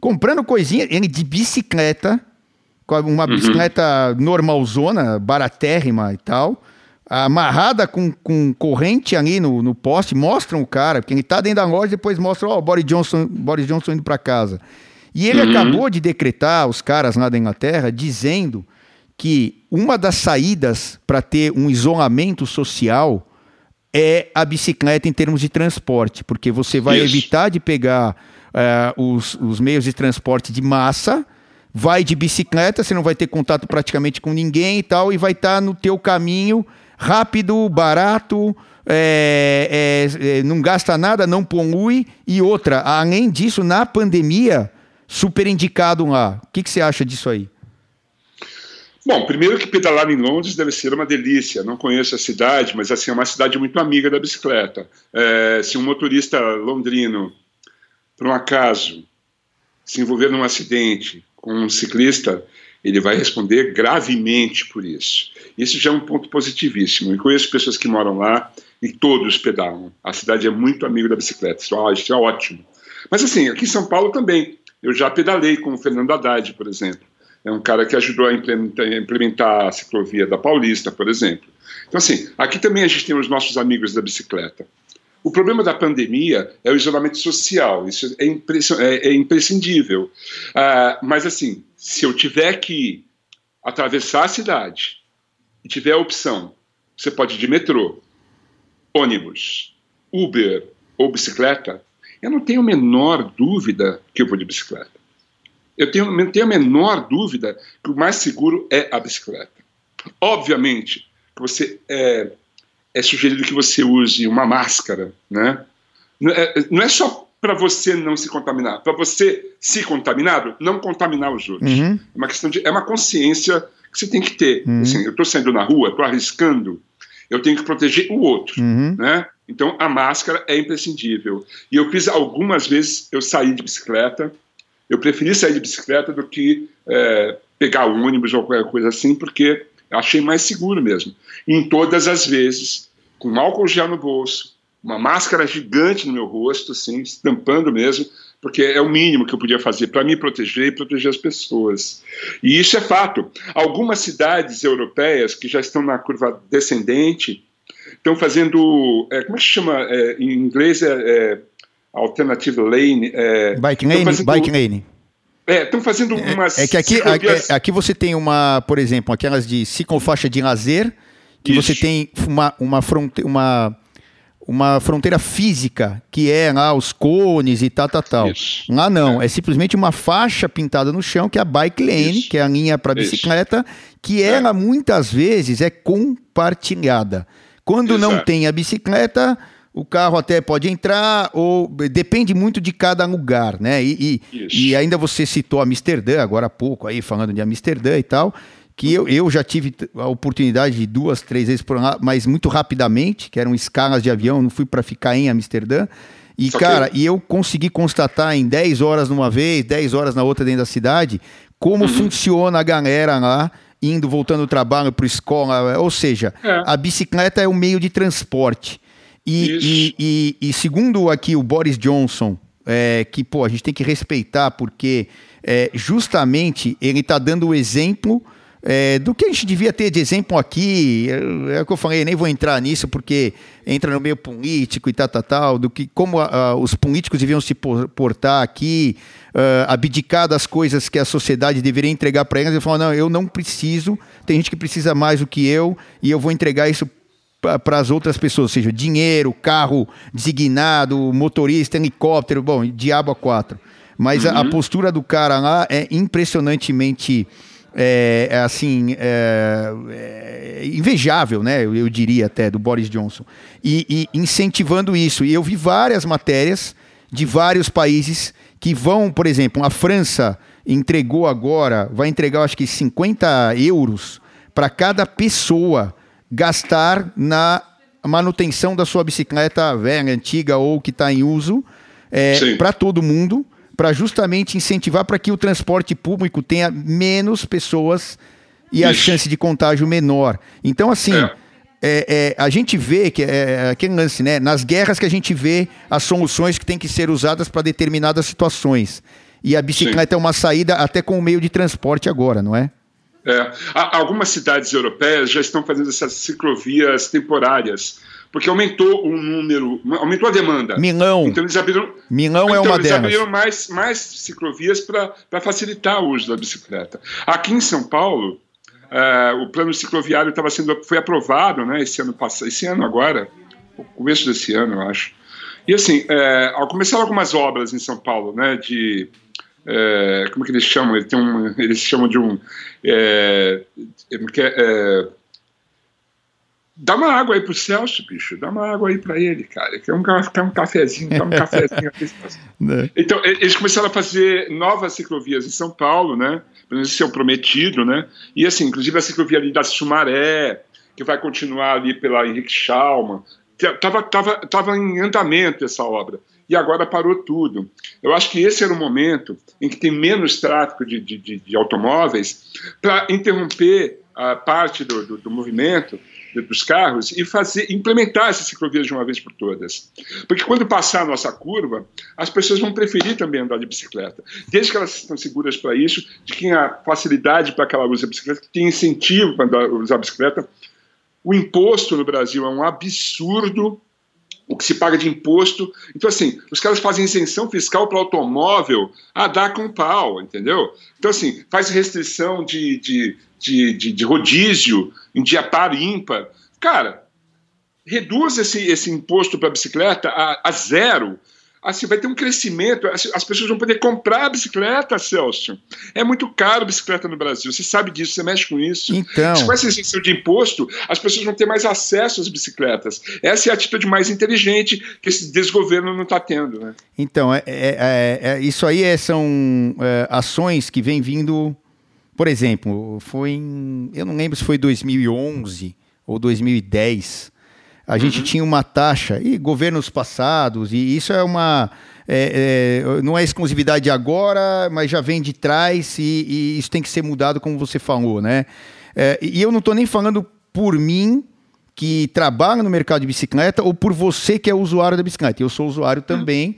Comprando coisinha, ele de bicicleta, com uma uhum. bicicleta normalzona, baratérrima e tal, amarrada com, com corrente ali no, no poste, mostram o cara, porque ele tá dentro da loja, depois mostram, ó, oh, Boris Johnson, Boris Johnson indo para casa. E ele uhum. acabou de decretar, os caras lá da Inglaterra, dizendo que uma das saídas para ter um isolamento social é a bicicleta em termos de transporte, porque você vai Isso. evitar de pegar uh, os, os meios de transporte de massa, vai de bicicleta, você não vai ter contato praticamente com ninguém e tal, e vai estar tá no teu caminho rápido, barato, é, é, é, não gasta nada, não polui. E outra, além disso, na pandemia, super indicado lá. O que, que você acha disso aí? Bom, primeiro que pedalar em Londres deve ser uma delícia. Não conheço a cidade, mas assim é uma cidade muito amiga da bicicleta. É, se um motorista londrino, por um acaso, se envolver num acidente com um ciclista, ele vai responder gravemente por isso. Isso já é um ponto positivíssimo. Eu conheço pessoas que moram lá e todos pedalam. A cidade é muito amiga da bicicleta. Isso é ótimo. Mas assim, aqui em São Paulo também. Eu já pedalei com o Fernando Haddad, por exemplo. É um cara que ajudou a implementar, a ciclovia da Paulista, por exemplo. Então, assim, aqui também a gente tem os nossos amigos da bicicleta. O problema da pandemia é o isolamento social, isso é, é, é imprescindível. Ah, mas, assim, se eu tiver que atravessar a cidade e tiver a opção, você pode ir de metrô, ônibus, Uber ou bicicleta, eu não tenho a menor dúvida que eu vou de bicicleta. Eu tenho, não tenho a menor dúvida que o mais seguro é a bicicleta. Obviamente que você é, é sugerido que você use uma máscara, né? Não é, não é só para você não se contaminar, para você se contaminado, não contaminar os outros. Uhum. É uma questão de, é uma consciência que você tem que ter. Uhum. Assim, eu estou saindo na rua, estou arriscando, eu tenho que proteger o outro, uhum. né? Então a máscara é imprescindível. E eu fiz algumas vezes, eu saí de bicicleta, eu preferi sair de bicicleta do que é, pegar ônibus ou qualquer coisa assim, porque achei mais seguro mesmo. E em todas as vezes, com álcool gel no bolso, uma máscara gigante no meu rosto, assim, estampando mesmo, porque é o mínimo que eu podia fazer para me proteger e proteger as pessoas. E isso é fato. Algumas cidades europeias que já estão na curva descendente estão fazendo, é, como é que chama é, em inglês é, é alternative lane. É, bike lane, fazendo, bike lane. É, estão fazendo é, umas. É, que aqui, é, aqui, você tem uma, por exemplo, aquelas de ciclofaixa de lazer, que Isso. você tem uma, uma, fronte, uma uma fronteira física, que é lá os cones e tal, tal, tal. Isso. Lá não, é. é. simplesmente uma faixa pintada no chão, que é a bike lane, Isso. que é a linha para bicicleta, que é. ela muitas vezes é compartilhada. Quando Exato. não tem a bicicleta, o carro até pode entrar, ou depende muito de cada lugar, né? E, e, e ainda você citou Amsterdã, agora há pouco, aí falando de Amsterdã e tal que eu, eu já tive a oportunidade de duas, três vezes por ano, mas muito rapidamente, que eram escalas de avião, não fui para ficar em Amsterdã. E, Só cara, que... e eu consegui constatar em 10 horas numa vez, 10 horas na outra dentro da cidade, como uhum. funciona a galera lá, indo, voltando do trabalho para escola. Ou seja, é. a bicicleta é o meio de transporte. E, e, e, e, segundo aqui o Boris Johnson, é, que pô, a gente tem que respeitar, porque é, justamente ele está dando o exemplo é, do que a gente devia ter de exemplo aqui, é, é o que eu falei, nem vou entrar nisso porque entra no meio político e tal, tal, tal, do que como a, a, os políticos deviam se portar aqui, uh, abdicar das coisas que a sociedade deveria entregar para eles, e falar, não, eu não preciso, tem gente que precisa mais do que eu, e eu vou entregar isso para as outras pessoas, ou seja, dinheiro, carro designado, motorista, helicóptero, bom, diabo a quatro. Mas uhum. a, a postura do cara lá é impressionantemente é, é assim é, é invejável, né? Eu, eu, diria até do Boris Johnson e, e, incentivando isso. E eu vi várias matérias de vários países que vão, por exemplo, a França entregou agora, vai entregar acho que 50 euros para cada pessoa gastar na manutenção da sua bicicleta velha, antiga ou que está em uso é, para todo mundo para justamente incentivar para que o transporte público tenha menos pessoas e Isso. a chance de contágio menor. Então, assim, é. É, é, a gente vê que é, é aquele lance, né? Nas guerras que a gente vê as soluções que têm que ser usadas para determinadas situações. E a bicicleta Sim. é uma saída até com o meio de transporte agora, não é? É. Algumas cidades europeias já estão fazendo essas ciclovias temporárias porque aumentou o número, aumentou a demanda. Milão. Então eles abriram, Milão então, é uma eles delas. abriram mais, mais ciclovias para facilitar o uso da bicicleta. Aqui em São Paulo, uh, o plano cicloviário estava sendo foi aprovado, né? Esse ano passado, esse ano agora, começo desse ano, eu acho. E assim, é, começaram algumas obras em São Paulo, né? De é, como é que eles chamam? Ele um, eles chamam de um é, é, Dá uma água aí pro Celso, bicho. Dá uma água aí para ele, cara. Quer um, quer um cafezinho, quer um cafezinho. [laughs] Né? então, eles começaram a fazer novas ciclovias em São Paulo, né? Esse é o prometido, né? E assim, inclusive a ciclovia ali da Sumaré, que vai continuar ali pela Henrique Schalman. Tava, tava, tava em andamento essa obra. E agora parou tudo. Eu acho que esse era o momento em que tem menos tráfego de, de, de, de automóveis para interromper a parte do, do, do movimento dos carros e fazer implementar essas ciclovias de uma vez por todas. Porque quando passar a nossa curva, as pessoas vão preferir também andar de bicicleta, desde que elas estão seguras para isso, de quem a facilidade para que ela use a bicicleta, que tem incentivo para andar, usar a bicicleta. O imposto no Brasil é um absurdo o que se paga de imposto. Então, assim, os caras fazem isenção fiscal para automóvel a dar com pau, entendeu? Então, assim, faz restrição de, de, de, de, de rodízio em dia par ímpar. Cara, reduz esse, esse imposto para a bicicleta a, a zero assim, vai ter um crescimento, as pessoas vão poder comprar bicicleta, Celso. É muito caro a bicicleta no Brasil, você sabe disso, você mexe com isso. Então. Com essa isenção de imposto, as pessoas vão ter mais acesso às bicicletas. Essa é a atitude mais inteligente que esse desgoverno não está tendo. Né? Então, é, é, é, é isso aí é, são é, ações que vêm vindo, por exemplo, foi em, eu não lembro se foi 2011 ou 2010, a gente uhum. tinha uma taxa, e governos passados, e isso é uma. É, é, não é exclusividade agora, mas já vem de trás, e, e isso tem que ser mudado, como você falou, né? É, e eu não estou nem falando por mim, que trabalha no mercado de bicicleta, ou por você que é usuário da bicicleta. Eu sou usuário também.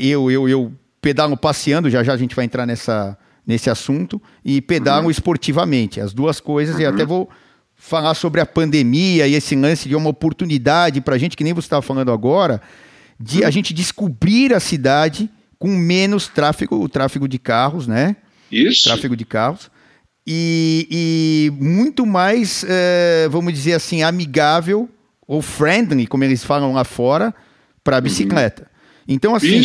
Eu, eu, eu pedalo passeando, já já a gente vai entrar nessa, nesse assunto, e pedalo uhum. esportivamente. As duas coisas, uhum. e até vou falar sobre a pandemia e esse lance de uma oportunidade para a gente, que nem você estava falando agora, de a gente descobrir a cidade com menos tráfego, o tráfego de carros, né? Isso. Tráfego de carros. E, e muito mais, é, vamos dizer assim, amigável ou friendly, como eles falam lá fora, para Uhum. bicicleta. Então, assim,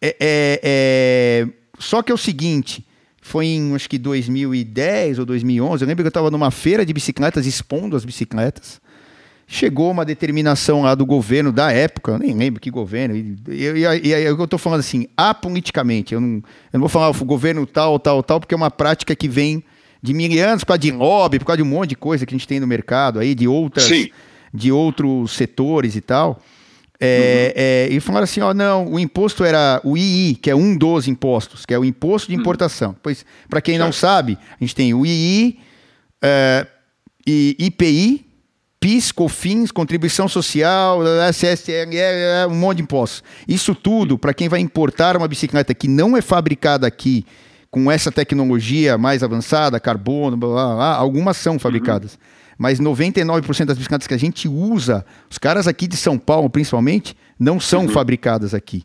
é, é- é- só que é o seguinte, foi em acho que 2010 ou 2011, eu lembro que eu estava numa feira de bicicletas expondo as bicicletas. Chegou uma determinação lá do governo da época, eu nem lembro que governo, e, e, e- e aí eu estou falando assim, apoliticamente, eu não, eu não vou falar o governo tal, tal, tal, porque é uma prática que vem de mil anos, por causa de lobby, por causa de um monte de coisa que a gente tem no mercado aí, de outras, Sim. de outros setores e tal. É, é, e falaram assim, ó, não, o imposto era o II, que é um dos impostos, que é o imposto de importação. Pois, para quem não Certo. sabe, a gente tem o II, é, e IPI, PIS, COFINS, contribuição social, SSL, é, um monte de impostos. Isso tudo, para quem vai importar uma bicicleta que não é fabricada aqui com essa tecnologia mais avançada, carbono, blá, blá, blá, algumas são fabricadas. Mas 99% das bicicletas que a gente usa, os caras aqui de São Paulo, principalmente, não são fabricadas aqui.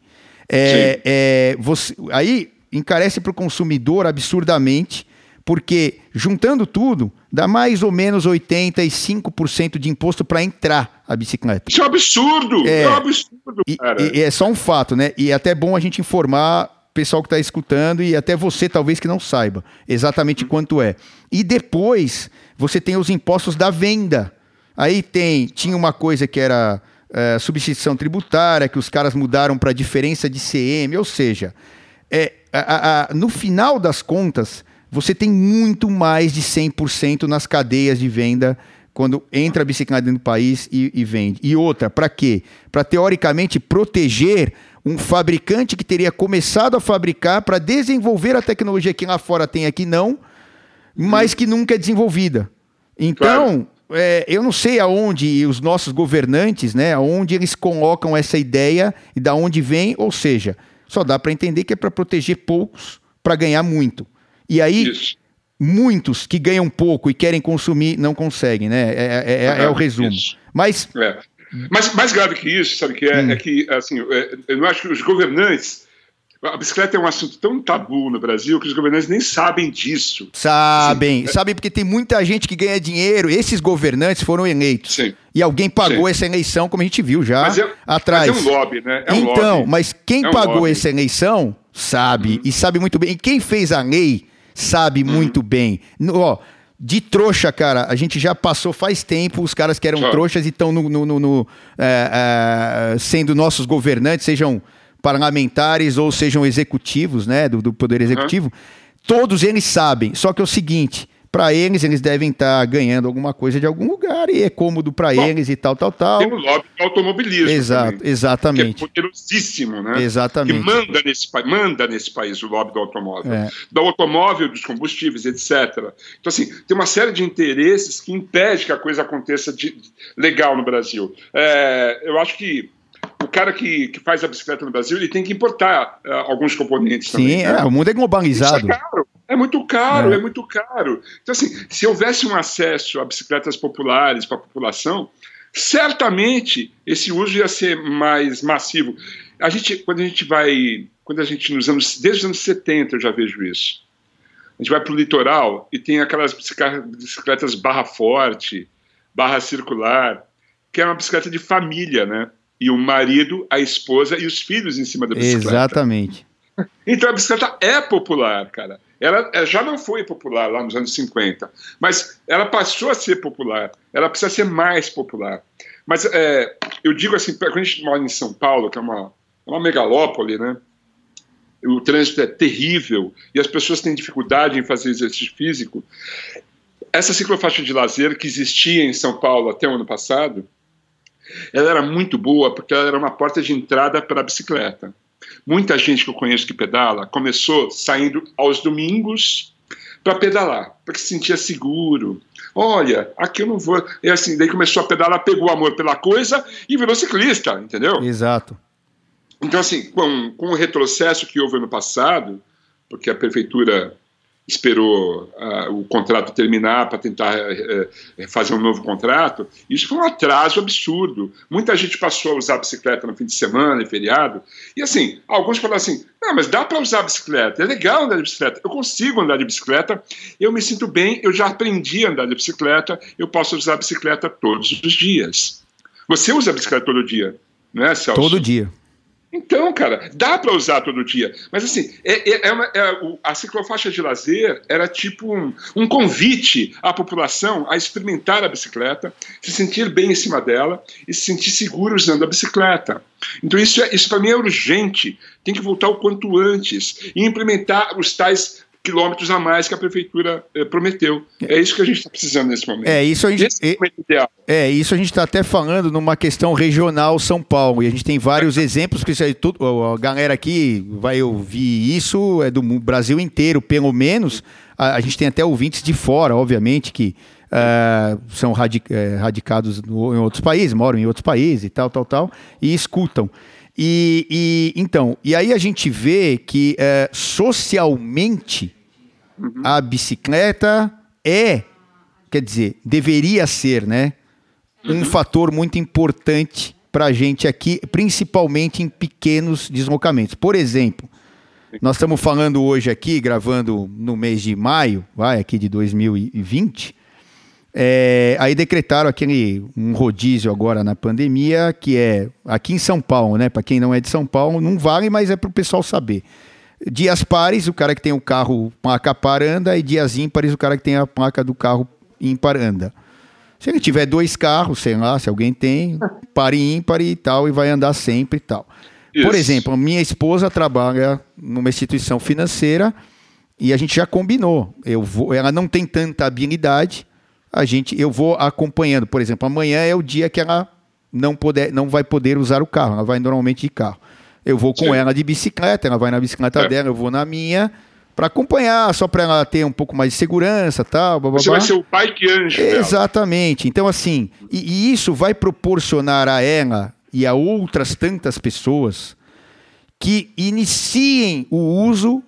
É, é, você- aí encarece para o consumidor absurdamente, porque juntando tudo, dá mais ou menos 85% de imposto para entrar a bicicleta. Isso é um absurdo! É. É, um absurdo, cara. e- e é só um fato, né? E é até bom a gente informar pessoal que está escutando e até você talvez que não saiba exatamente quanto é. E depois você tem os impostos da venda. Aí tem tinha uma coisa que era eh, substituição tributária que os caras mudaram para diferença de CM, ou seja, é, a- a- no final das contas você tem muito mais de 100% nas cadeias de venda quando entra a bicicleta dentro do país e, e vende. E outra, para quê? Para teoricamente proteger um fabricante que teria começado a fabricar para desenvolver a tecnologia que lá fora tem aqui não, mas que nunca é desenvolvida. Então, é, eu não sei aonde os nossos governantes, né, aonde eles colocam essa ideia e da onde vem, ou seja, só dá para entender que é para proteger poucos para ganhar muito. E aí, Isso. muitos que ganham pouco e querem consumir não conseguem, né? É, é- é- é o resumo. Isso. Mas É. Mas mais grave que isso, sabe que é? Hum. É que, assim, é, eu acho que os governantes. A bicicleta é um assunto tão tabu no Brasil que os governantes nem sabem disso. sabem, sabem porque tem muita gente que ganha dinheiro. Esses governantes foram eleitos. Sim. E alguém pagou Sim. essa eleição, como a gente viu já Mas é, atrás. mas é um lobby, né? É um então, lobby. mas quem É um pagou lobby. Uhum. essa eleição sabe e sabe muito bem. E quem fez a lei sabe Uhum. muito bem. Ó, de trouxa, cara, a gente já passou faz tempo os caras que eram Só. trouxas e estão no, no- no- no, é, é, sendo nossos governantes, sejam parlamentares ou sejam executivos, né, do, do poder executivo. Todos eles sabem. Só que é o seguinte. Para eles, eles devem estar ganhando alguma coisa de algum lugar e é cômodo para eles e tal, tal, tal. Tem o lobby do automobilismo. Exato, também, que é exatamente. poderosíssimo, né? Exatamente. Que manda nesse, manda nesse país o lobby do automóvel. É. Do automóvel, dos combustíveis, etc. Então, assim, tem uma série de interesses que impede que a coisa aconteça de- legal no Brasil. É, eu acho que o cara que, que faz a bicicleta no Brasil, ele tem que importar é, alguns componentes Sim, também. né? é, o mundo é globalizado. Isso é caro. É muito caro, É. é. muito caro. Então, assim, se houvesse um acesso a bicicletas populares para a população, certamente esse uso ia ser mais massivo. A gente, quando a gente vai, quando a gente nos anos, desde os anos 70 eu já vejo isso. A gente vai para o litoral e tem aquelas bicicletas barra forte, barra circular, que é uma bicicleta de família, né? E o marido, a esposa e os filhos em cima da bicicleta. Exatamente. [laughs] Então a bicicleta é popular, cara. Ela, ela já não foi popular lá nos anos 50, mas ela passou a ser popular. Ela precisa ser mais popular. Mas é, eu digo assim, quando a gente mora em São Paulo, que é uma, é uma megalópole, né? O trânsito é terrível e as pessoas têm dificuldade em fazer exercício físico. Essa ciclofaixa de lazer que existia em São Paulo até o ano passado, ela era muito boa porque ela era uma porta de entrada para a bicicleta. Muita gente que eu conheço que pedala começou saindo aos domingos para pedalar, porque se sentia seguro. Olha, aqui eu não vou. E assim, daí começou a pedalar, pegou amor pela coisa e virou ciclista, entendeu? Exato. Então, assim, com, com o retrocesso que houve ano passado, porque a prefeitura esperou ah, o contrato terminar para tentar eh, eh, fazer um novo contrato, isso foi um atraso absurdo. Muita gente passou a usar a bicicleta no fim de semana e feriado, e assim, alguns falaram assim: não, mas dá para usar a bicicleta, é legal andar de bicicleta, eu consigo andar de bicicleta, eu me sinto bem, eu já aprendi a andar de bicicleta, eu posso usar a bicicleta todos os dias. Você usa a bicicleta todo dia, não é, Celso? Todo dia. Então, cara, dá para usar todo dia. Mas assim, é, é, é uma, é, a ciclofaixa de lazer era tipo um, um, convite à população a experimentar a bicicleta, se sentir bem em cima dela e se sentir seguro usando a bicicleta. Então isso, é, isso para mim é urgente. Tem que voltar o quanto antes e implementar os tais quilômetros a mais que a prefeitura eh, prometeu. É isso que a gente está precisando nesse momento. É isso a gente. É, ideal. é isso a gente está até falando numa questão regional São Paulo e a gente tem vários exemplos que isso aí, tudo, a galera aqui vai ouvir isso é do Brasil inteiro, pelo menos. A, a gente tem até ouvintes de fora, obviamente que uh, são radic, uh, radicados no, em outros países, moram em outros países e tal, tal, tal, e escutam. E, e, então, e aí a gente vê que é, socialmente uhum. a bicicleta é, quer dizer, deveria ser, né, um uhum. fator muito importante para a gente aqui, principalmente em pequenos deslocamentos. Por exemplo, nós estamos falando hoje aqui, gravando no mês de maio, vai aqui de 2020. É, aí decretaram aquele um rodízio agora na pandemia, que é aqui em São Paulo, né? Para quem não é de São Paulo, não vale, mas é para o pessoal saber. Dias pares, o cara que tem o carro placa par anda, e dias ímpares, o cara que tem a placa do carro ímpar anda. Se ele tiver dois carros, sei lá, se alguém tem, [laughs] pare ímpar e tal, e vai andar sempre e tal. Isso. Por exemplo, minha esposa trabalha numa instituição financeira e a gente já combinou. Eu vou, ela não tem tanta habilidade, a gente, eu vou acompanhando. Por exemplo, amanhã é o dia que ela não, poder, não vai poder usar o carro, ela vai normalmente de carro. Eu vou com Sim. ela de bicicleta, ela vai na bicicleta é. dela, eu vou na minha, para acompanhar, só para ela ter um pouco mais de segurança, tal. Blá, blá, Você blá. vai ser o pai que anjo. Exatamente. Dela. Então, assim, e, e isso vai proporcionar a ela e a outras tantas pessoas que iniciem o uso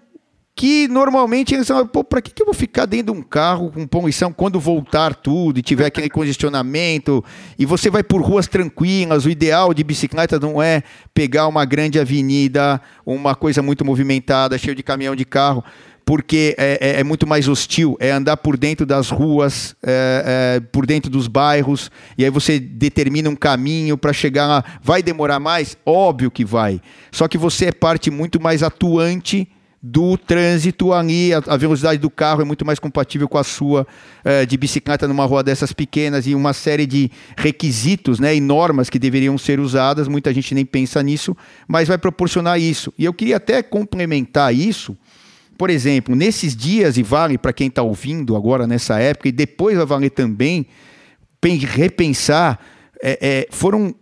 que normalmente eles falam, pô, para que, que eu vou ficar dentro de um carro com poluição quando voltar tudo e tiver aquele congestionamento e você vai por ruas tranquilas, o ideal de bicicleta não é pegar uma grande avenida, uma coisa muito movimentada, cheio de caminhão de carro, porque é, é, é muito mais hostil, é andar por dentro das ruas, é, é por dentro dos bairros, e aí você determina um caminho para chegar lá. Vai demorar mais? Óbvio que vai. Só que você é parte muito mais atuante do trânsito ali, a, velocidade do carro é muito mais compatível com a sua é, de bicicleta numa rua dessas pequenas e uma série de requisitos né, e normas que deveriam ser usadas, muita gente nem pensa nisso, mas vai proporcionar isso. E eu queria até complementar isso, por exemplo, nesses dias, e vale para quem está ouvindo agora nessa época, e depois vai valer também repensar é, é, foram,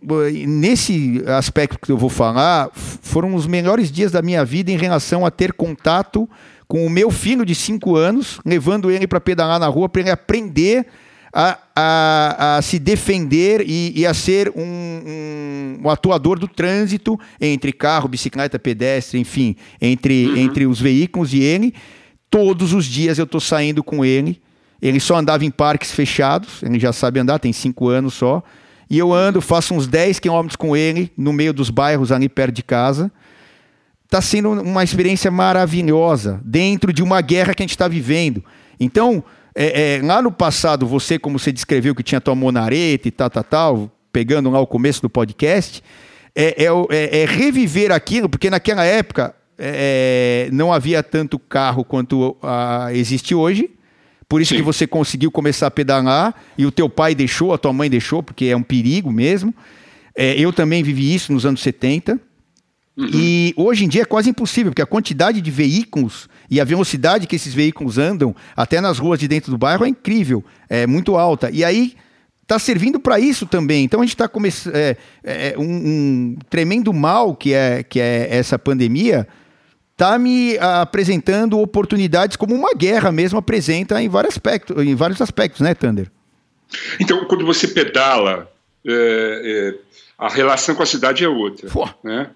nesse aspecto que eu vou falar, foram os melhores dias da minha vida em relação a ter contato com o meu filho de 5 anos, levando ele para pedalar na rua, para ele aprender a, a, a se defender e, e a ser um, um, um, atuador do trânsito entre carro, bicicleta, pedestre, enfim, entre, uhum. entre os veículos e ele. Todos os dias eu estou saindo com ele. Ele só andava em parques fechados, ele já sabe andar, tem 5 anos só. E eu ando, faço uns 10 quilômetros com ele, no meio dos bairros ali perto de casa. Está sendo uma experiência maravilhosa, dentro de uma guerra que a gente está vivendo. Então, é, é, lá no passado, você, como você descreveu, que tinha tua monareta e tal, tal, tal, pegando lá o começo do podcast, é, é, é, é reviver aquilo, porque naquela época é, não havia tanto carro quanto uh, existe hoje. Por isso Sim. que você conseguiu começar a pedalar e o teu pai deixou, a tua mãe deixou, porque é um perigo mesmo. É, eu também vivi isso nos anos 70. Uhum. E hoje em dia é quase impossível, porque a quantidade de veículos e a velocidade que esses veículos andam, até nas ruas de dentro do bairro, é incrível, é muito alta. E aí está servindo para isso também. Então a gente está começando. É, é, um, um tremendo mal que é, que é essa pandemia está me apresentando oportunidades como uma guerra mesmo apresenta em vários aspectos, em vários aspectos, né, Thunder? Então, quando você pedala, é, é, a relação com a cidade é outra, Pô. né?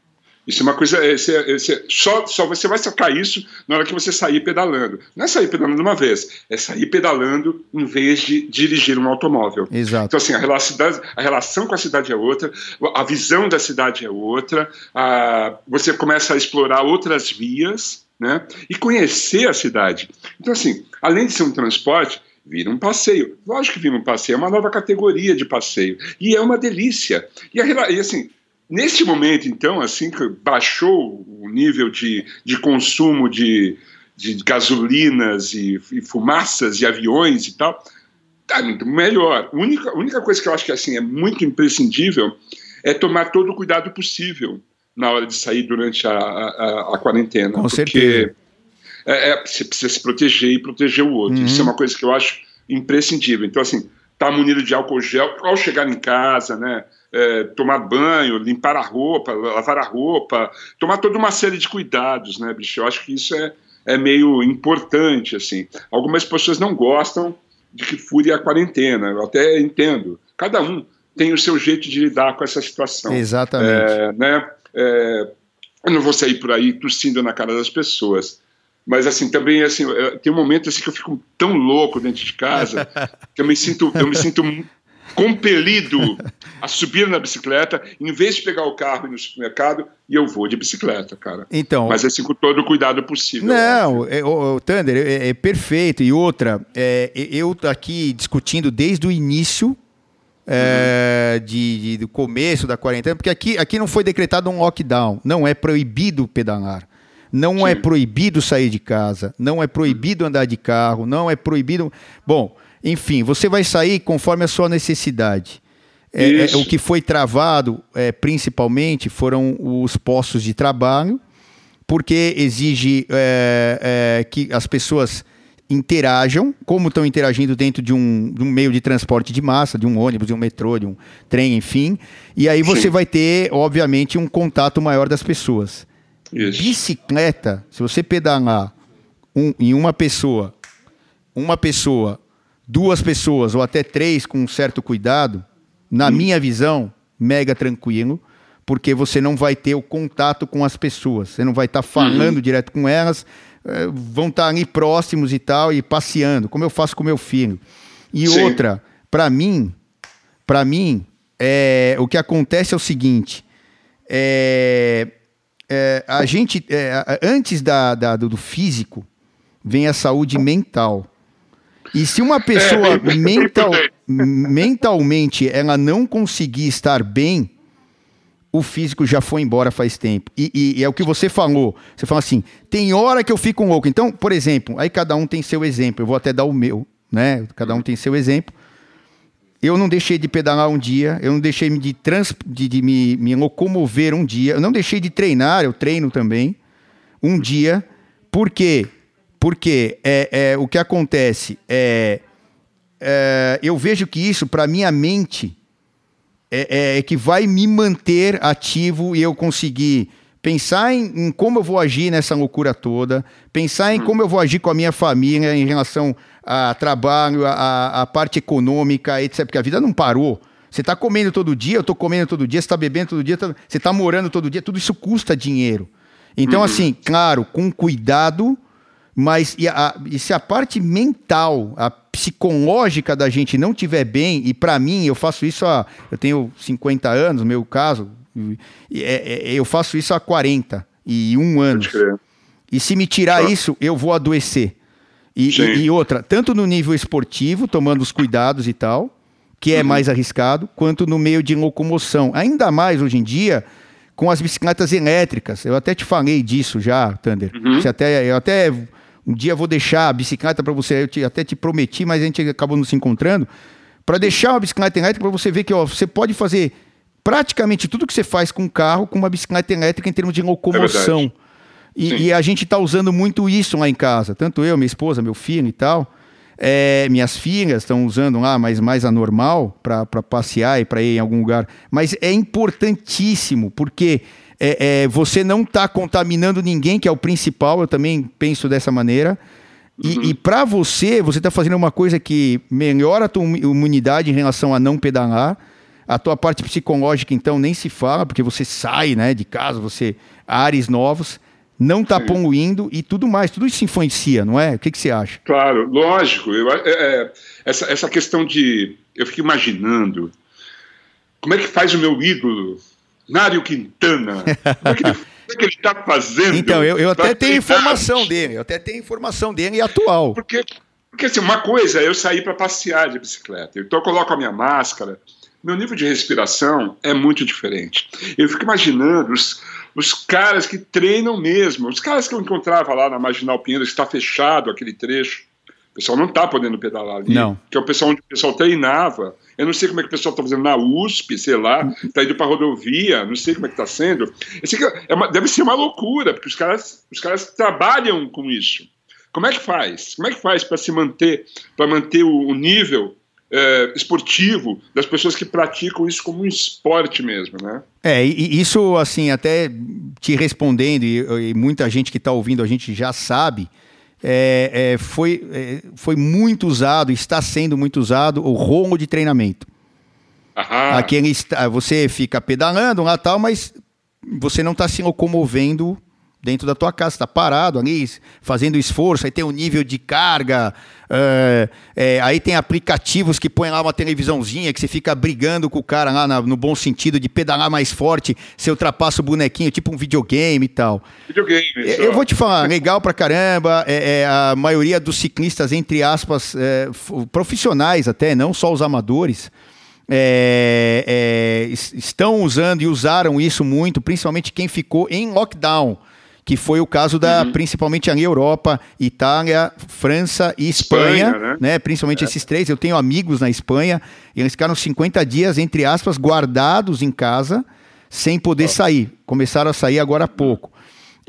Isso é uma coisa. É, é, é, só, só você vai sacar isso na hora que você sair pedalando. Não é sair pedalando uma vez, é sair pedalando em vez de dirigir um automóvel. Exato. Então, assim, a relação, a relação com a cidade é outra, a visão da cidade é outra, a, você começa a explorar outras vias né, e conhecer a cidade. Então, assim, além de ser um transporte, Vira um passeio. Lógico que vira um passeio, é uma nova categoria de passeio. E é uma delícia. E, a, e assim, nesse momento, então, assim que baixou o nível de, de consumo de, de gasolinas e, e fumaças e aviões e tal, tá muito melhor. A única, a única coisa que eu acho que assim, é muito imprescindível é tomar todo o cuidado possível na hora de sair durante a, a, a quarentena. Com certeza. É, é, você precisa se proteger e proteger o outro. Uhum. Isso é uma coisa que eu acho imprescindível. Então, assim, tá munido de álcool gel ao chegar em casa, né? É, tomar banho, limpar a roupa, lavar a roupa, tomar toda uma série de cuidados, né, bicho? Eu acho que isso é, é meio importante, assim. Algumas pessoas não gostam de que fure a quarentena, eu até entendo. Cada um tem o seu jeito de lidar com essa situação. Exatamente. É, né? É, eu não vou sair por aí tossindo na cara das pessoas. Mas assim, também assim, tem um momento assim que eu fico tão louco dentro de casa [laughs] que eu me sinto, eu me sinto compelido a subir na bicicleta, em vez de pegar o carro e ir no supermercado, e eu vou de bicicleta, cara. Então, Mas assim, com todo o cuidado possível. Não, é, o, o Thunder, é, é, perfeito. E outra, é, eu aqui discutindo desde o início é, uhum. de, de, do começo da quarentena, porque aqui, aqui não foi decretado um lockdown, não é proibido pedalar. Não Sim. é proibido sair de casa, não é proibido andar de carro, não é proibido. Bom, enfim, você vai sair conforme a sua necessidade. É, é, o que foi travado, é, principalmente, foram os postos de trabalho, porque exige é, é, que as pessoas interajam, como estão interagindo dentro de um, de um, meio de transporte de massa, de um ônibus, de um metrô, de um trem, enfim. E aí você Sim. vai ter, obviamente, um contato maior das pessoas. Isso. Bicicleta, se você pedalar um, em uma pessoa, uma pessoa, duas pessoas ou até três com um certo cuidado, na hum. minha visão, mega tranquilo, porque você não vai ter o contato com as pessoas, você não vai estar tá falando uhum. direto com elas, eh, vão estar tá ali próximos e tal, e passeando, como eu faço com meu filho. E Sim. outra, para mim, para mim, é, o que acontece é o seguinte: é, é, a gente, é, antes da, da, do físico, vem a saúde mental. E se uma pessoa é, mental, mentalmente ela não conseguir estar bem, o físico já foi embora faz tempo. E, e, e, é o que você falou. Você fala assim: tem hora que eu fico louco. Então, por exemplo, aí cada um tem seu exemplo. Eu vou até dar o meu, né? Cada um tem seu exemplo. Eu não deixei de pedalar um dia, eu não deixei de, trans, de, de me, me, locomover um dia, eu não deixei de treinar, eu treino também, um dia. Por quê? Porque é, é, o que acontece é, é eu vejo que isso, para minha mente, é, é, é, que vai me manter ativo e eu conseguir pensar em, em, como eu vou agir nessa loucura toda, pensar em uhum. como eu vou agir com a minha família em relação a trabalho, a, a parte econômica, etc. Porque a vida não parou. Você está comendo todo dia, eu estou comendo todo dia, você está bebendo todo dia, tá, você está morando todo dia, tudo isso custa dinheiro. Então, uhum. assim, claro, com cuidado, mas e, a, e se a parte mental, a psicológica da gente não tiver bem, e para mim, eu faço isso há. Eu tenho 50 anos, no meu caso, é, é, eu faço isso há 41 anos. E se me tirar isso, eu vou adoecer. E, e, e, outra, tanto no nível esportivo, tomando os cuidados e tal, que é uhum. mais arriscado, quanto no meio de locomoção. Ainda mais hoje em dia com as bicicletas elétricas. Eu até te falei disso já, Thunder. Uhum. Você até, eu até um dia vou deixar a bicicleta para você. Eu te, até te prometi, mas a gente acabou não se encontrando. Para deixar uma bicicleta elétrica para você ver que ó, você pode fazer praticamente tudo que você faz com um carro com uma bicicleta elétrica em termos de locomoção. É e, e, a gente está usando muito isso lá em casa, tanto eu, minha esposa, meu filho e tal. É, minhas filhas estão usando lá, mas mais anormal, para passear e para ir em algum lugar. Mas é importantíssimo, porque é, é, você não está contaminando ninguém, que é o principal, eu também penso dessa maneira. E, uhum. e para você, você está fazendo uma coisa que melhora a tua imunidade em relação a não pedalar. A tua parte psicológica, então, nem se fala, porque você sai né, de casa, você ares novos não está poluindo e tudo mais. Tudo isso influencia, não é? O que, que você acha? Claro, lógico. Eu, é, é, essa, essa questão de. Eu fico imaginando como é que faz o meu ídolo, Nário Quintana. [laughs] Como é que ele, é que ele está fazendo? Então, eu, eu até tenho informação dele, eu até tenho informação dele e atual. Porque Porque assim, uma coisa é eu sair para passear de bicicleta, então eu coloco a minha máscara, meu nível de respiração é muito diferente. Eu fico imaginando os, os caras que treinam mesmo, os caras que eu encontrava lá na Marginal Pinheiros, que está fechado aquele trecho, o pessoal não está podendo pedalar ali, não. que é o pessoal onde o pessoal treinava. Eu não sei como é que o pessoal está fazendo na USP, sei lá, está indo para rodovia, não sei como é que está sendo. É uma, deve ser uma loucura, porque os caras, os caras trabalham com isso. Como é que faz? Como é que faz para se manter, para manter o, o nível é, esportivo das pessoas que praticam isso como um esporte mesmo, né? É, e isso assim, até te respondendo, e, e muita gente que está ouvindo a gente já sabe, é, é, foi, é, foi muito usado, está sendo muito usado o rongo de treinamento. Aham. Aquele, você fica pedalando lá tal, mas você não está se locomovendo dentro da tua casa, está parado ali, fazendo esforço, aí tem o nível de carga, é, é, aí tem aplicativos que põem lá uma televisãozinha que você fica brigando com o cara lá na, no bom sentido de pedalar mais forte, você ultrapassa o bonequinho, tipo um videogame e tal. Videogame, é, Eu vou te falar, legal pra caramba, é, é a maioria dos ciclistas, entre aspas, profissionais até, não só os amadores, estão usando e usaram isso muito, principalmente quem ficou em lockdown que foi o caso da uhum. principalmente ali Europa, Itália, França e Espanha, Espanha né? né? Principalmente é. esses três. Eu tenho amigos na Espanha, e eles ficaram 50 dias, entre aspas, guardados em casa, sem poder oh. sair. Começaram a sair agora há pouco.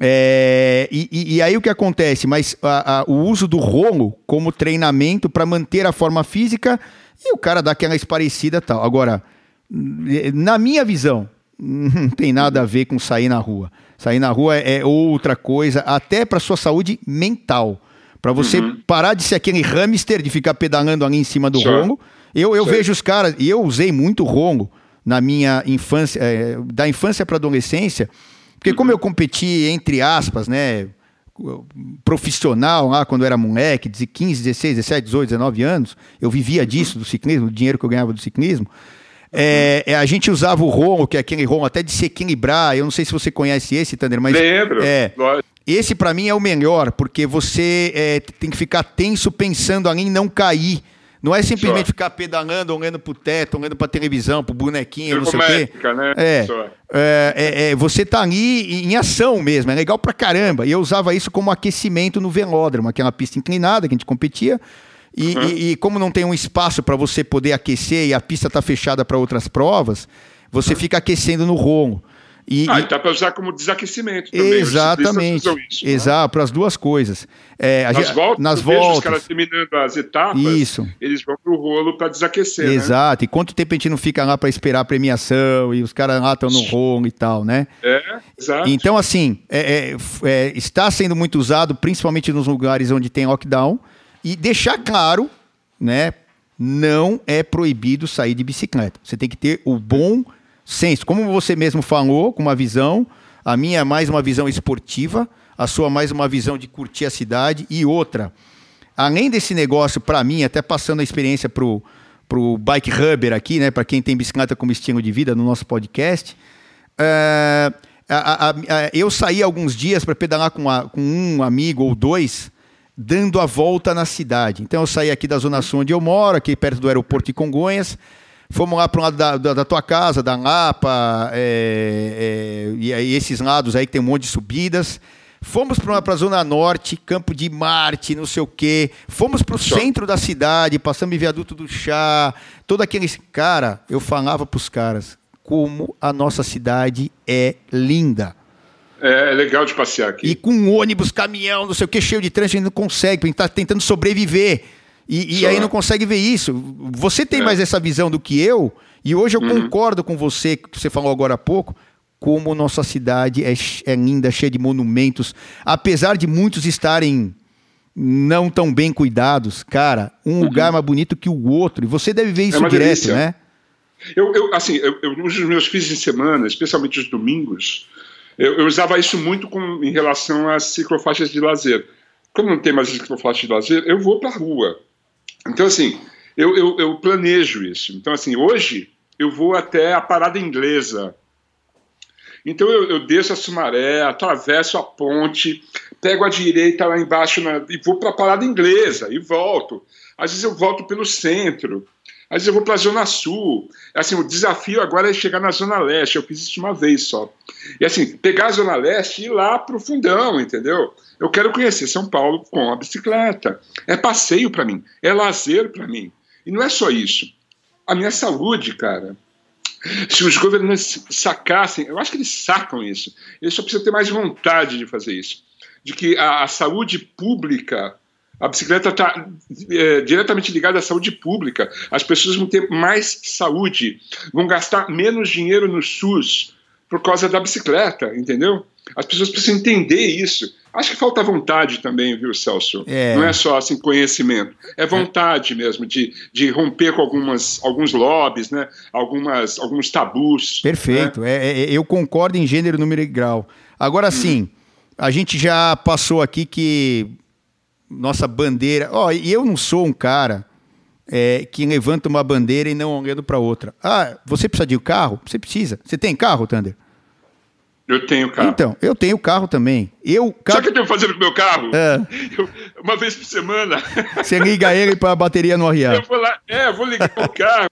É, e, e, e, aí o que acontece? Mas a, a, o uso do rolo como treinamento para manter a forma física e o cara dá aquela esparecida tal. Agora, na minha visão, [laughs] não tem nada a ver com sair na rua. Sair na rua é outra coisa, até para sua saúde mental. Para você uhum. parar de ser aquele hamster de ficar pedalando ali em cima do sure. rongo. Eu, eu vejo os caras, e eu usei muito rongo na minha infância, é, da infância para adolescência, porque uhum. como eu competi, entre aspas, né, profissional lá quando eu era moleque, de 15, 16, 17, 18, 19 anos, eu vivia disso, do ciclismo, do dinheiro que eu ganhava do ciclismo. É, é, a gente usava o ronco, que é aquele ronco até de se equilibrar. Eu não sei se você conhece esse, Tander, mas. Lembro. É, esse para mim é o melhor, porque você é, tem que ficar tenso pensando ali em não cair. Não é simplesmente Só. ficar pedalando, olhando pro teto, olhando pra televisão, pro bonequinho, não sei o quê. Né? É, é, é, é, você tá ali em ação mesmo, é legal pra caramba. E eu usava isso como aquecimento no velódromo, aquela pista inclinada que a gente competia. E, uhum. e, e como não tem um espaço para você poder aquecer e a pista está fechada para outras provas, você uhum. fica aquecendo no ronco. E, ah, e dá para usar como desaquecimento também. Exatamente. Isso, né? Exato, para as duas coisas. É, nas gente, voltas, nas voltas. os caras terminando as etapas, isso. eles vão para o rolo para desaquecer. Né? Exato. Né? E quanto tempo a gente não fica lá para esperar a premiação e os caras lá estão no rolo e tal, né? É, exato. Então, assim, é, é, é, está sendo muito usado, principalmente nos lugares onde tem lockdown. E deixar claro, né? Não é proibido sair de bicicleta. Você tem que ter o bom senso. Como você mesmo falou, com uma visão, a minha é mais uma visão esportiva, a sua mais uma visão de curtir a cidade e outra. Além desse negócio, para mim, até passando a experiência para o Bike Hubber aqui, né, para quem tem bicicleta como estilo de vida no nosso podcast, é, a, a, a, eu saí alguns dias para pedalar com, com um amigo ou dois dando a volta na cidade. Então eu saí aqui da Zona Sul onde eu moro, aqui perto do aeroporto de Congonhas, fomos lá para o lado da, da, da, tua casa, da Lapa, é, é, e aí esses lados aí que tem um monte de subidas. Fomos para a Zona Norte, Campo de Marte, não sei o quê. Fomos para o centro da cidade, passamos em Viaduto do Chá, todo aquele. Cara, eu falava para os caras como a nossa cidade é linda. É, é legal de passear aqui. E com ônibus, caminhão, não sei o que, cheio de trânsito, a gente não consegue, a gente está tentando sobreviver. E, e aí não consegue ver isso. Você tem é. mais essa visão do que eu, e hoje eu uhum. concordo com você, que você falou agora há pouco, como nossa cidade é, é linda, cheia de monumentos. Apesar de muitos estarem não tão bem cuidados, cara, um uhum. lugar mais bonito que o outro. E você deve ver é isso é direto, delícia. né? Eu, eu assim, eu, eu, nos meus fins de semana, especialmente os domingos, eu, eu usava isso muito com, em relação às ciclofaixas de lazer. Como não tem mais ciclofaixa de lazer, eu vou para a rua. Então, assim, eu, eu, eu, planejo isso. Então, assim, hoje eu vou até a parada inglesa. Então eu, eu desço a Sumaré, atravesso a ponte, pego a direita lá embaixo na, e vou para a parada inglesa e volto. Às vezes eu volto pelo centro, às vezes eu vou para a Zona Sul. Assim, o desafio agora é chegar na Zona Leste. Eu fiz isso uma vez só. E assim, pegar a Zona Leste e ir lá para o fundão, entendeu? Eu quero conhecer São Paulo com a bicicleta. É passeio para mim, é lazer para mim. E não é só isso. A minha saúde, cara, se os governantes sacassem, eu acho que eles sacam isso, eles só precisam ter mais vontade de fazer isso. De que a, a saúde pública, a bicicleta está é, diretamente ligada à saúde pública. As pessoas vão ter mais saúde, vão gastar menos dinheiro no SUS por causa da bicicleta, entendeu? As pessoas precisam entender isso. Acho que falta vontade também, viu, Celso? É. Não é só assim conhecimento, é vontade é. mesmo de, de romper com algumas, alguns lobbies, né? Algumas, alguns tabus. Perfeito, né? é, é, eu concordo em gênero, número e grau. Agora hum. sim, a gente já passou aqui que nossa bandeira. Ó, oh, e eu não sou um cara é, que levanta uma bandeira e não olhando para outra. Ah, você precisa de um carro? Você precisa. Você tem carro, Thunder? Eu tenho carro. Então, eu tenho carro também. Eu, carro... Sabe o que eu tenho fazendo com o meu carro? É. Eu, uma vez por semana. Você liga ele para a bateria não arriar. Eu vou lá, é, vou ligar o carro.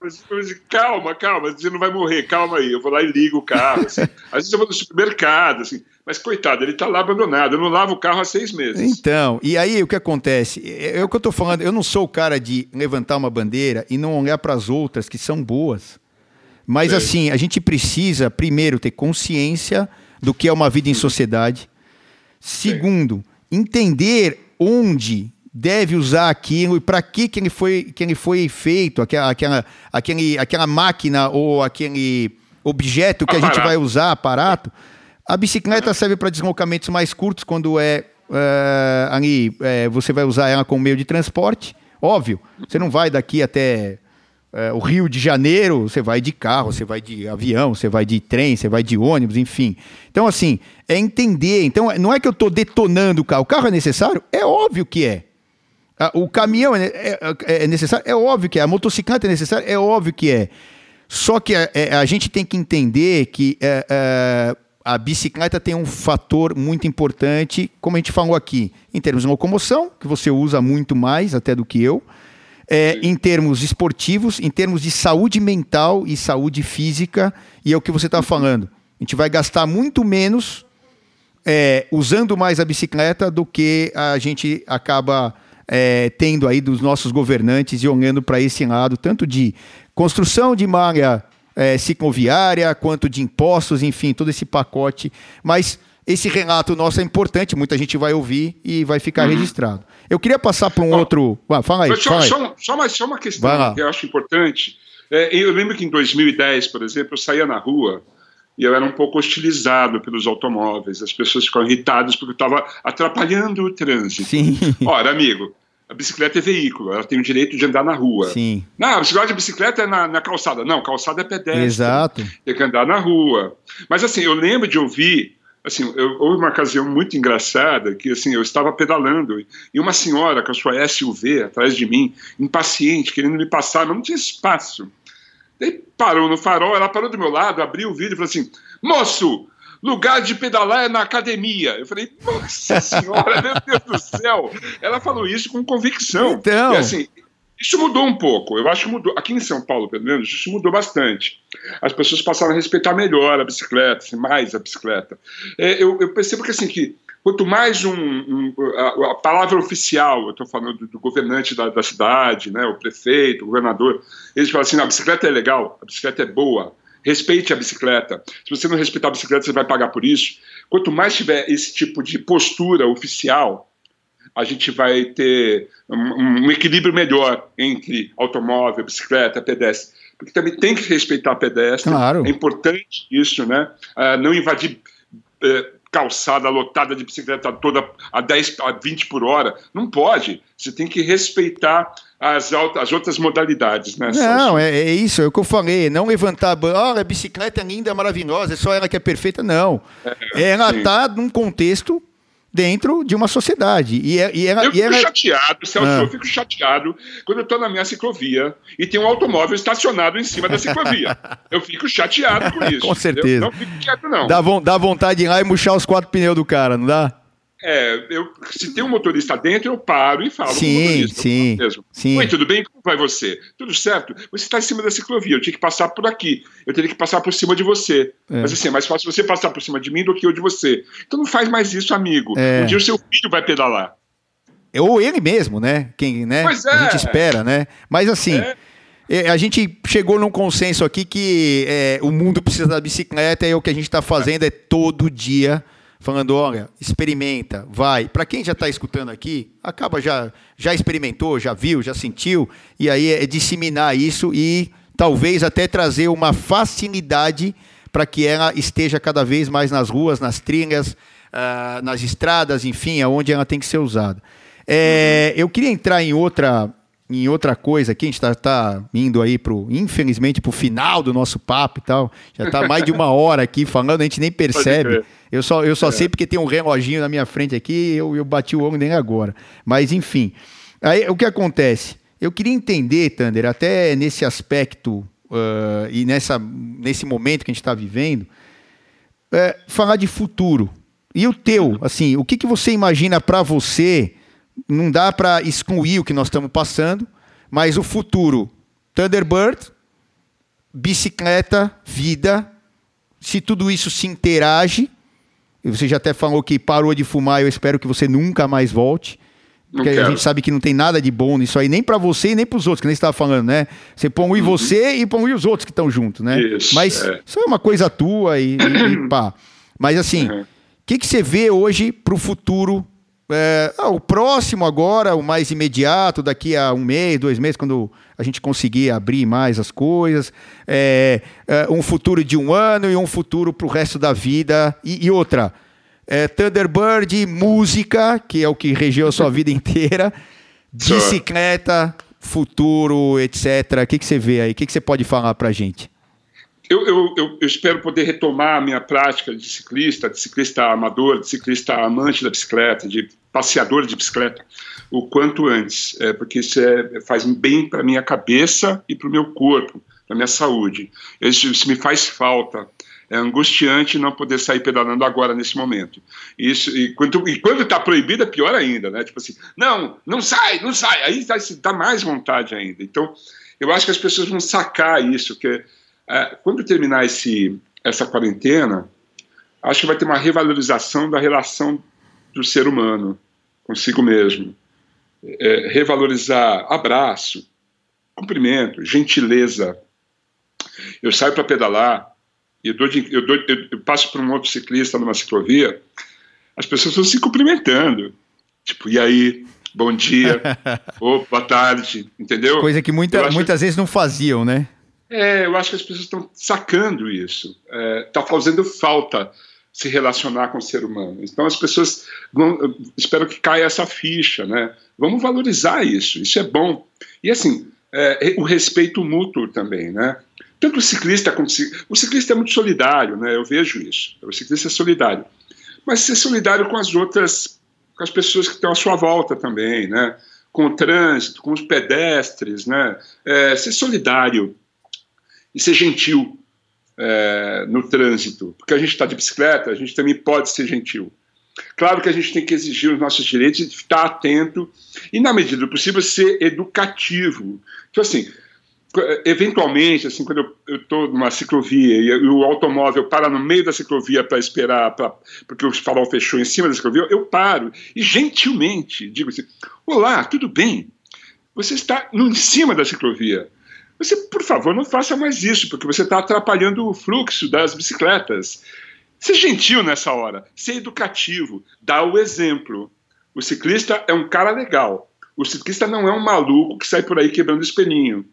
calma, calma, você não vai morrer, calma aí. Eu vou lá e ligo o carro. Assim. Às vezes eu vou no supermercado, assim. Mas, coitado, ele está lá abandonado. Eu não lavo o carro há seis meses. Então, e aí o que acontece? É, é o que eu estou falando. Eu não sou o cara de levantar uma bandeira e não olhar para as outras que são boas. Mas, Sim. assim, a gente precisa, primeiro, ter consciência do que é uma vida em sociedade. Segundo, entender onde deve usar aquilo e para que, que, ele foi, que ele foi feito, aquela, aquela, aquele, aquela máquina ou aquele objeto que a gente vai usar, aparato. A bicicleta serve para deslocamentos mais curtos quando é, é ali é, você vai usar ela como meio de transporte. Óbvio, você não vai daqui até é, o Rio de Janeiro, você vai de carro, você vai de avião, você vai de trem, você vai de ônibus, enfim. Então, assim, é entender. Então, não é que eu estou detonando o carro. O carro é necessário? É óbvio que é. O caminhão é, é, é, necessário? É óbvio que é. A motocicleta é necessária? É óbvio que é. Só que a, é, a gente tem que entender que é, é, a bicicleta tem um fator muito importante, como a gente falou aqui, em termos de locomoção, que você usa muito mais até do que eu é, em termos esportivos, em termos de saúde mental e saúde física, e é o que você está falando. A gente vai gastar muito menos é, usando mais a bicicleta do que a gente acaba é, tendo aí dos nossos governantes e olhando para esse lado, tanto de construção de malha é, cicloviária, quanto de impostos, enfim, todo esse pacote. Mas esse relato nosso é importante, muita gente vai ouvir e vai ficar uhum. registrado. Eu queria passar para um outro. Ah, fala aí. Só, fala aí. Só, só, uma, só uma questão que eu acho importante. É, eu lembro que em 2010, por exemplo, eu saía na rua e eu era um pouco hostilizado pelos automóveis. As pessoas ficavam irritadas porque eu estava atrapalhando o trânsito. Sim. Ora, amigo, a bicicleta é veículo, ela tem o direito de andar na rua. Sim. Não, a bicicleta, a bicicleta é na, na, calçada. Não, calçada é pedestre. Exato. Tem que andar na rua. Mas assim, eu lembro de ouvir assim, eu, houve uma ocasião muito engraçada que assim eu estava pedalando e uma senhora com a sua SUV atrás de mim, impaciente, querendo me passar, mas não tinha espaço. Daí parou no farol, ela parou do meu lado, abriu o vídeo e falou assim: Moço, lugar de pedalar é na academia. Eu falei, nossa senhora, meu Deus do céu. Ela falou isso com convicção. Então. E, assim, isso mudou um pouco, eu acho que mudou. Aqui em São Paulo, pelo menos, isso mudou bastante. As pessoas passaram a respeitar melhor a bicicleta, assim, mais a bicicleta. É, eu, eu, percebo que, assim, que quanto mais um, um a, a, palavra oficial, eu estou falando do, do governante da, da, cidade, né, o prefeito, o governador, eles falam assim: a bicicleta é legal, a bicicleta é boa, respeite a bicicleta. Se você não respeitar a bicicleta, você vai pagar por isso. Quanto mais tiver esse tipo de postura oficial, a gente vai ter um, um equilíbrio melhor entre automóvel, bicicleta, pedestre. Porque também tem que respeitar pedestre. Claro. É importante isso, né? Uh, não invadir. Uh, calçada lotada de bicicleta toda a 10, a 20 por hora. Não pode. Você tem que respeitar as, as outras modalidades, né? Não, é, é, isso, é o que eu falei. Não levantar a a bicicleta é linda, maravilhosa, é só ela que é perfeita. Não. É, ela está num contexto dentro de uma sociedade. E, é, e era, eu fico era... chateado, Celso, ah. eu fico chateado quando eu estou na minha ciclovia e tem um automóvel estacionado em cima da ciclovia. [laughs] eu fico chateado com isso. com certeza. Não fico quieto, não. Dá, dá vontade de ir lá e murchar os quatro pneus do cara, não dá? É, eu, se tem um motorista dentro, eu paro e falo sim, com o motorista. Sim, mesmo. sim. Oi, tudo bem? Como vai você? Tudo certo? Você está em cima da ciclovia, eu tinha que passar por aqui. Eu teria que passar por cima de você. É. Mas assim, é mais fácil você passar por cima de mim do que eu de você. Então não faz mais isso, amigo. É. Um dia o seu filho vai pedalar. Ou ele mesmo, né? Quem, né? Pois é. A gente espera, né? Mas assim... É. é a gente chegou num consenso aqui que é, o mundo precisa da bicicleta e o que a gente está fazendo é todo dia falando, olha, experimenta, vai. Para quem já está escutando aqui, acaba já já experimentou, já viu, já sentiu, e aí é disseminar isso e talvez até trazer uma facilidade para que ela esteja cada vez mais nas ruas, nas trilhas, uh, nas estradas, enfim, aonde ela tem que ser usada. É, eu queria entrar em outra em outra coisa aqui, a gente está tá indo aí pro, infelizmente, para o final do nosso papo e tal. Já está mais de uma hora aqui falando, a gente nem percebe. Eu só, eu só é. sei porque tem um reloginho na minha frente aqui eu, eu bati o olho nem agora. Mas, enfim. Aí o que acontece? Eu queria entender, Thunder, até nesse aspecto uh, e nessa, nesse momento que a gente está vivendo, uh, falar de futuro. E o teu, assim, o que, que você imagina para você não dá para excluir o que nós estamos passando, mas o futuro, Thunderbird, bicicleta, vida, se tudo isso se interage, e você já até falou que parou de fumar, eu espero que você nunca mais volte. Porque a gente sabe que não tem nada de bom nisso aí, nem para você e nem para os outros, que nem você estava falando, né? Você põe uhum. você e põe os outros que estão juntos, né? Isso, Mas é. isso é uma coisa tua e, e pá. Mas assim, o uhum. que, que você vê hoje para o futuro é, ah, o próximo agora, o mais imediato, daqui a um mês, dois meses, quando a gente conseguir abrir mais as coisas. É, é, um futuro de um ano e um futuro para o resto da vida. E, e outra, é, Thunderbird, música, que é o que regeu a sua [laughs] vida inteira, bicicleta, futuro, etc. O que, que você vê aí? O que, que você pode falar para a gente? Eu, eu, eu, eu, espero poder retomar a minha prática de ciclista, de ciclista amador, de ciclista amante da bicicleta, de passeador de bicicleta, o quanto antes, é, porque isso é, faz bem para minha cabeça e para o meu corpo, para minha saúde. Isso, isso, me faz falta. É angustiante não poder sair pedalando agora nesse momento. Isso e quando e quando está proibido é pior ainda, né? Tipo assim, não, não sai, não sai. Aí dá, dá mais vontade ainda. Então, eu acho que as pessoas vão sacar isso, que é, quando terminar esse, essa quarentena, acho que vai ter uma revalorização da relação do ser humano consigo mesmo. É, revalorizar abraço, cumprimento, gentileza. Eu saio para pedalar e eu, eu, eu, passo por um outro ciclista numa ciclovia, as pessoas estão se cumprimentando. Tipo, e aí? Bom dia, [laughs] ou boa tarde, entendeu? Coisa que muita, muitas que... vezes não faziam, né? É, eu acho que as pessoas estão sacando isso. Está é, tá fazendo falta se relacionar com o ser humano. Então as pessoas vão, espero que caia essa ficha, né? Vamos valorizar isso. Isso é bom. E assim, é, o respeito mútuo também, né? Tanto o ciclista quanto o ciclista é muito solidário, né? Eu vejo isso. O ciclista é solidário, mas ser solidário com as outras, com as pessoas que estão à sua volta também, né? Com o trânsito, com os pedestres, né? É, ser solidário e ser gentil é, no trânsito, porque a gente está de bicicleta, a gente também pode ser gentil. Claro que a gente tem que exigir os nossos direitos, estar atento e, na medida do possível, ser educativo. Então, assim, eventualmente, assim, quando eu estou numa ciclovia e, o automóvel para no meio da ciclovia para esperar, pra, porque o farol fechou em cima da ciclovia, eu paro e gentilmente digo assim: Olá, tudo bem? Você está em cima da ciclovia. Você, por favor, não faça mais isso, porque você está atrapalhando o fluxo das bicicletas. Ser gentil nessa hora, ser educativo, dar o exemplo. O ciclista é um cara legal. O ciclista não é um maluco que sai por aí quebrando espelhinho.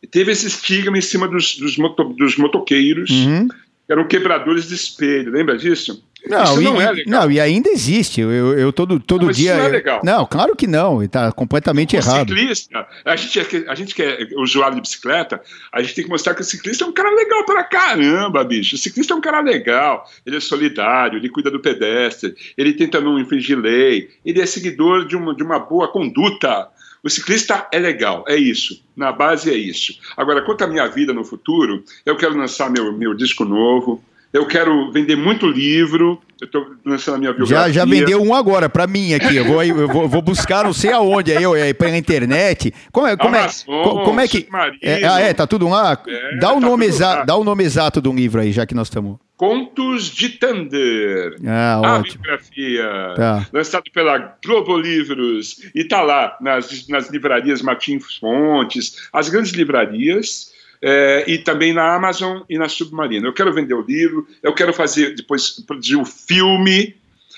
E teve esse estigma em cima dos, dos, moto, dos motoqueiros, uhum. que eram quebradores de espelho. Lembra disso? Não, isso e, não é legal. Não, e ainda existe. Eu, eu todo, todo não, dia. Isso não é legal. não, claro que não. Está completamente o errado. Ciclista, a gente, é, a gente que é usuário de bicicleta, a gente tem que mostrar que o ciclista é um cara legal para caramba, bicho. O ciclista é um cara legal. Ele é solidário, ele cuida do pedestre, ele tenta não infringir lei, ele é seguidor de uma, de uma boa conduta. O ciclista é legal, é isso. Na base é isso. Agora, quanto à minha vida no futuro, eu quero lançar meu, meu disco novo, eu quero vender muito livro. Eu estou lançando a minha biografia. Já, já vendeu um agora para mim aqui. Eu vou, eu vou, vou, buscar não sei aonde aí, eu, é, pela internet. Como é, como, Amazon, é, como é que. É, ah, é, tá tudo lá? É, dá, o tá nome exa, dá o nome exato do livro aí, já que nós estamos. Contos de Tander. Ah, a ótimo. biografia. Tá. Lançado pela Globo Livros. E tá lá nas, nas livrarias Martins Fontes, as grandes livrarias é, e também na Amazon e na Submarina. Eu quero vender o livro, eu quero fazer, depois produzir um filme,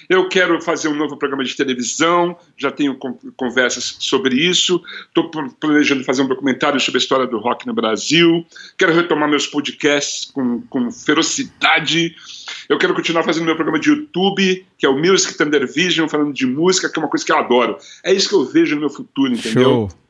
eu quero fazer um novo programa de televisão, já tenho conversas sobre isso, estou planejando fazer um documentário sobre a história do rock no Brasil, quero retomar meus podcasts com, com ferocidade, eu quero continuar fazendo meu programa de YouTube, que é o Music Thunder Vision, falando de música, que é uma coisa que eu adoro. É isso que eu vejo no meu futuro, entendeu? Show.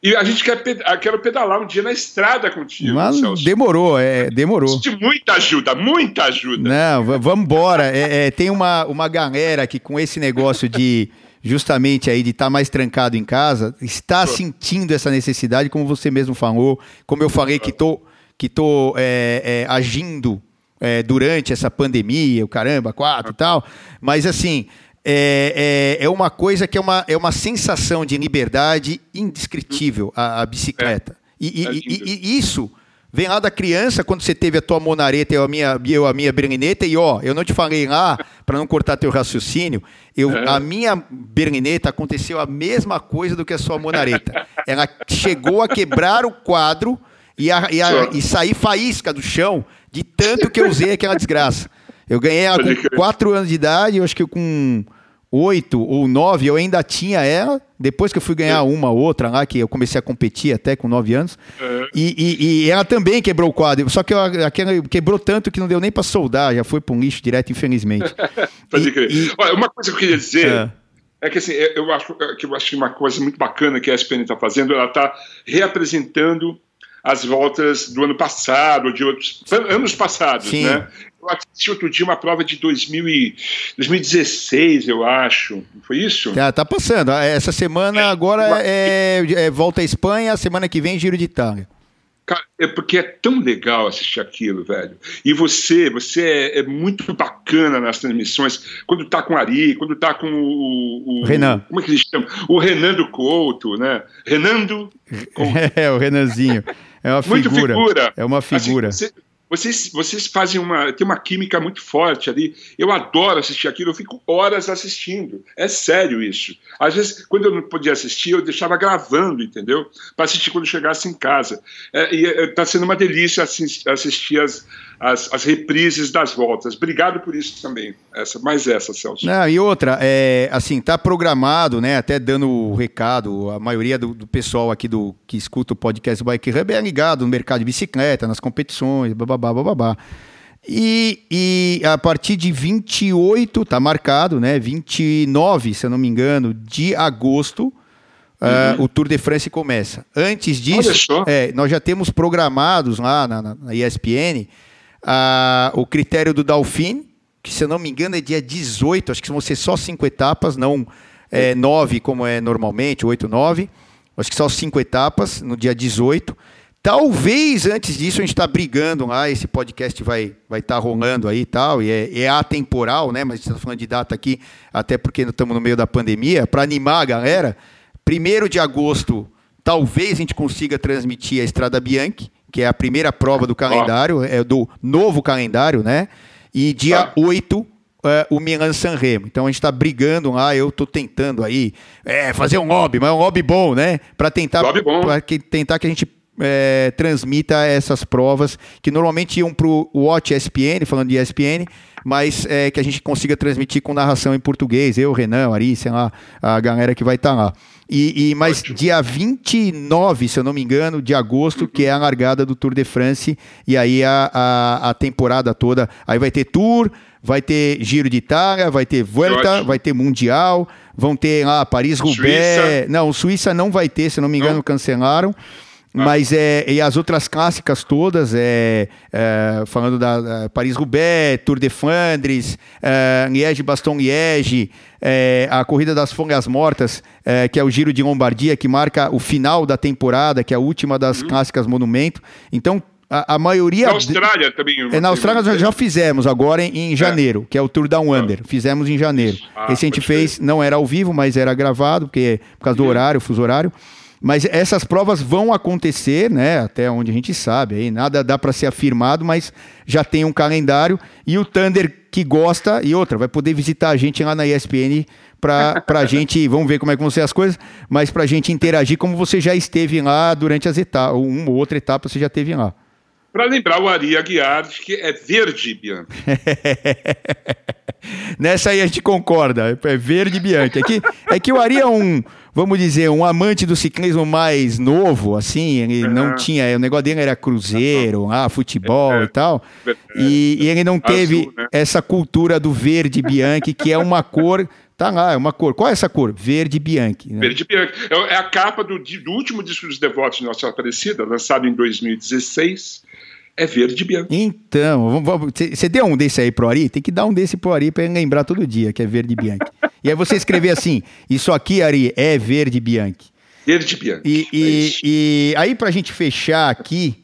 E a gente quer ah, quero pedalar um dia na estrada contigo. Mas Celso. demorou, é, demorou. De muita ajuda, muita ajuda. Não, vamos embora. É, é, tem uma, uma galera que com esse negócio de justamente aí de estar tá mais trancado em casa, está sentindo essa necessidade, como você mesmo falou, como eu falei que tô, que tô é, é, agindo é, durante essa pandemia, o caramba, quatro e tal. Mas assim, é, é, é, uma coisa que é uma, é uma sensação de liberdade indescritível, a, a bicicleta. É. E, e, é e, e, isso vem lá da criança, quando você teve a tua monareta e eu a minha, eu a minha berlineta, e ó, eu não te falei lá, para não cortar teu raciocínio, eu, é. a minha berlineta aconteceu a mesma coisa do que a sua monareta. Ela chegou a quebrar o quadro e, a, e, a, e sair faísca do chão de tanto que eu usei aquela desgraça. Eu ganhei ela com 4 anos de idade, eu acho que com oito ou nove, eu ainda tinha ela. Depois que eu fui ganhar uma outra lá, que eu comecei a competir até com nove anos. Uhum. E, e, e, ela também quebrou o quadro. Só que aquela quebrou tanto que não deu nem para soldar, já foi para um lixo direto, infelizmente. [laughs] Pode crer. E, Olha, uma coisa que eu queria dizer. É. é que assim, eu acho que eu acho uma coisa muito bacana que a ESPN está fazendo, ela está reapresentando as voltas do ano passado, de outros anos passados, Sim. né? Eu assisti outro dia uma prova de 2000 e, 2016, eu acho. Foi isso? Tá, tá passando. Essa semana agora é, é, volta à Espanha, semana que vem Giro de Itália. Cara, é porque é tão legal assistir aquilo, velho. E você, você é, é muito bacana nas transmissões. Quando tá com o Ari, quando tá com o, o Renan. Como é que ele chama? O Renando Couto, né? Renando. [laughs] Couto. É, o Renanzinho. É uma figura. Muito figura. É uma assim, figura. Assim, você, vocês, vocês fazem uma. tem uma química muito forte ali. Eu adoro assistir aquilo, eu fico horas assistindo. É sério isso. Às vezes, quando eu não podia assistir, eu deixava gravando, entendeu? Para assistir quando chegasse em casa. É, e está é, sendo uma delícia assistir as, as, as, reprises das voltas. Obrigado por isso também. Essa, mais essa, Celso. Não, e outra, é, assim, tá programado, né? Até dando o recado, a maioria do, do pessoal aqui do que escuta o podcast Bike Hub é ligado no mercado de bicicleta, nas competições, bababá, bababá. E, e a partir de 28, tá marcado, né? 29, se eu não me engano, de agosto, uhum. uh, o Tour de France começa. Antes disso, é, nós já temos programados lá na, na ESPN uh, o critério do Dalfin, que se eu não me engano é dia 18, acho que vão ser só cinco etapas, não é, nove como é normalmente, oito, nove. Acho que só cinco etapas no dia 18. Talvez antes disso a gente está brigando lá, esse podcast vai vai estar tá rolando aí e tal, e é, é atemporal, né? Mas a gente está falando de data aqui, até porque estamos no meio da pandemia, para animar a galera. Primeiro de agosto, talvez a gente consiga transmitir a Estrada Bianchi, que é a primeira prova do calendário, é do novo calendário, né? E dia 8, é, o Milan San Remo. Então a gente está brigando lá, eu estou tentando aí é, fazer um lobby, mas é um lobby bom, né? Para tentar, tentar que a gente é, transmita essas provas que normalmente iam para o Watch ESPN, falando de ESPN, mas é, que a gente consiga transmitir com narração em português. Eu, Renan, Ari, sei lá, a galera que vai estar tá lá. E, e mas Ótimo. dia 29, se eu não me engano, de agosto, que é a largada do Tour de France, e aí a, a, a temporada toda. Aí vai ter Tour, vai ter Giro de Itália, vai ter Vuelta, vai ter Mundial, vão ter lá Paris-Roubaix. Não, Suíça não vai ter, se não me engano, não. cancelaram. Ah. Mas é, e as outras clássicas todas, é, é falando da, da Paris-Roubaix, Tour de Flandres, é, Liège-Baston-Liège, é, a Corrida das Folhas Mortas, é, que é o Giro de Lombardia, que marca o final da temporada, que é a última das uhum. clássicas Monumento. Então, a, a, maioria. Na Austrália também. É, na Austrália já, já fizemos agora em, em é. janeiro, é. que é o Tour Down Under. Fizemos em janeiro. Ah, Esse a gente fez, não era ao vivo, mas era gravado, porque, por causa do uhum. horário, fuso horário. Mas essas provas vão acontecer, né? Até onde a gente sabe, aí nada dá para ser afirmado, mas já tem um calendário e o Thunder que gosta e outra vai poder visitar a gente lá na ESPN para a [laughs] gente, vamos ver como é que vão ser as coisas, mas para a gente interagir como você já esteve lá durante as etapas, uma ou outra etapa você já esteve lá. Para lembrar o Ari Aguiar que é verde, Bianca. [laughs] Nessa aí a gente concorda, é verde Bianchi. É que, é que o Ari é um, vamos dizer, um amante do ciclismo mais novo, assim, ele uhum. não tinha, o negócio dele era cruzeiro, ah, futebol é, e tal, e, e, ele não teve Azul, né? essa cultura do verde Bianchi, que é uma cor Tá lá, é uma cor. Qual é essa cor? Verde Bianchi. Né? Verde Bianchi. É, é a capa do, do último disco dos Devotos de Nossa Aparecida, lançado em 2016 é verde bianco. Então, você deu um desse aí pro Ari? Tem que dar um desse pro Ari para ele lembrar todo dia que é verde bianco. E aí você escrever assim: Isso aqui, Ari, é verde bianco. Verde bianco. E, e, é e aí, pra gente fechar aqui,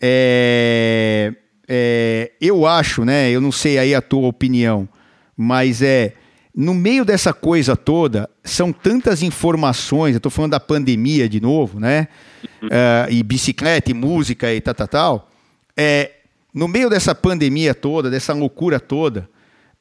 é, é, eu acho, né? Eu não sei aí a tua opinião, mas é. No meio dessa coisa toda, são tantas informações. Eu tô falando da pandemia de novo, né? Uhum. Uh, e bicicleta, e música e tal, tal, tal é, no meio dessa pandemia toda, dessa loucura toda,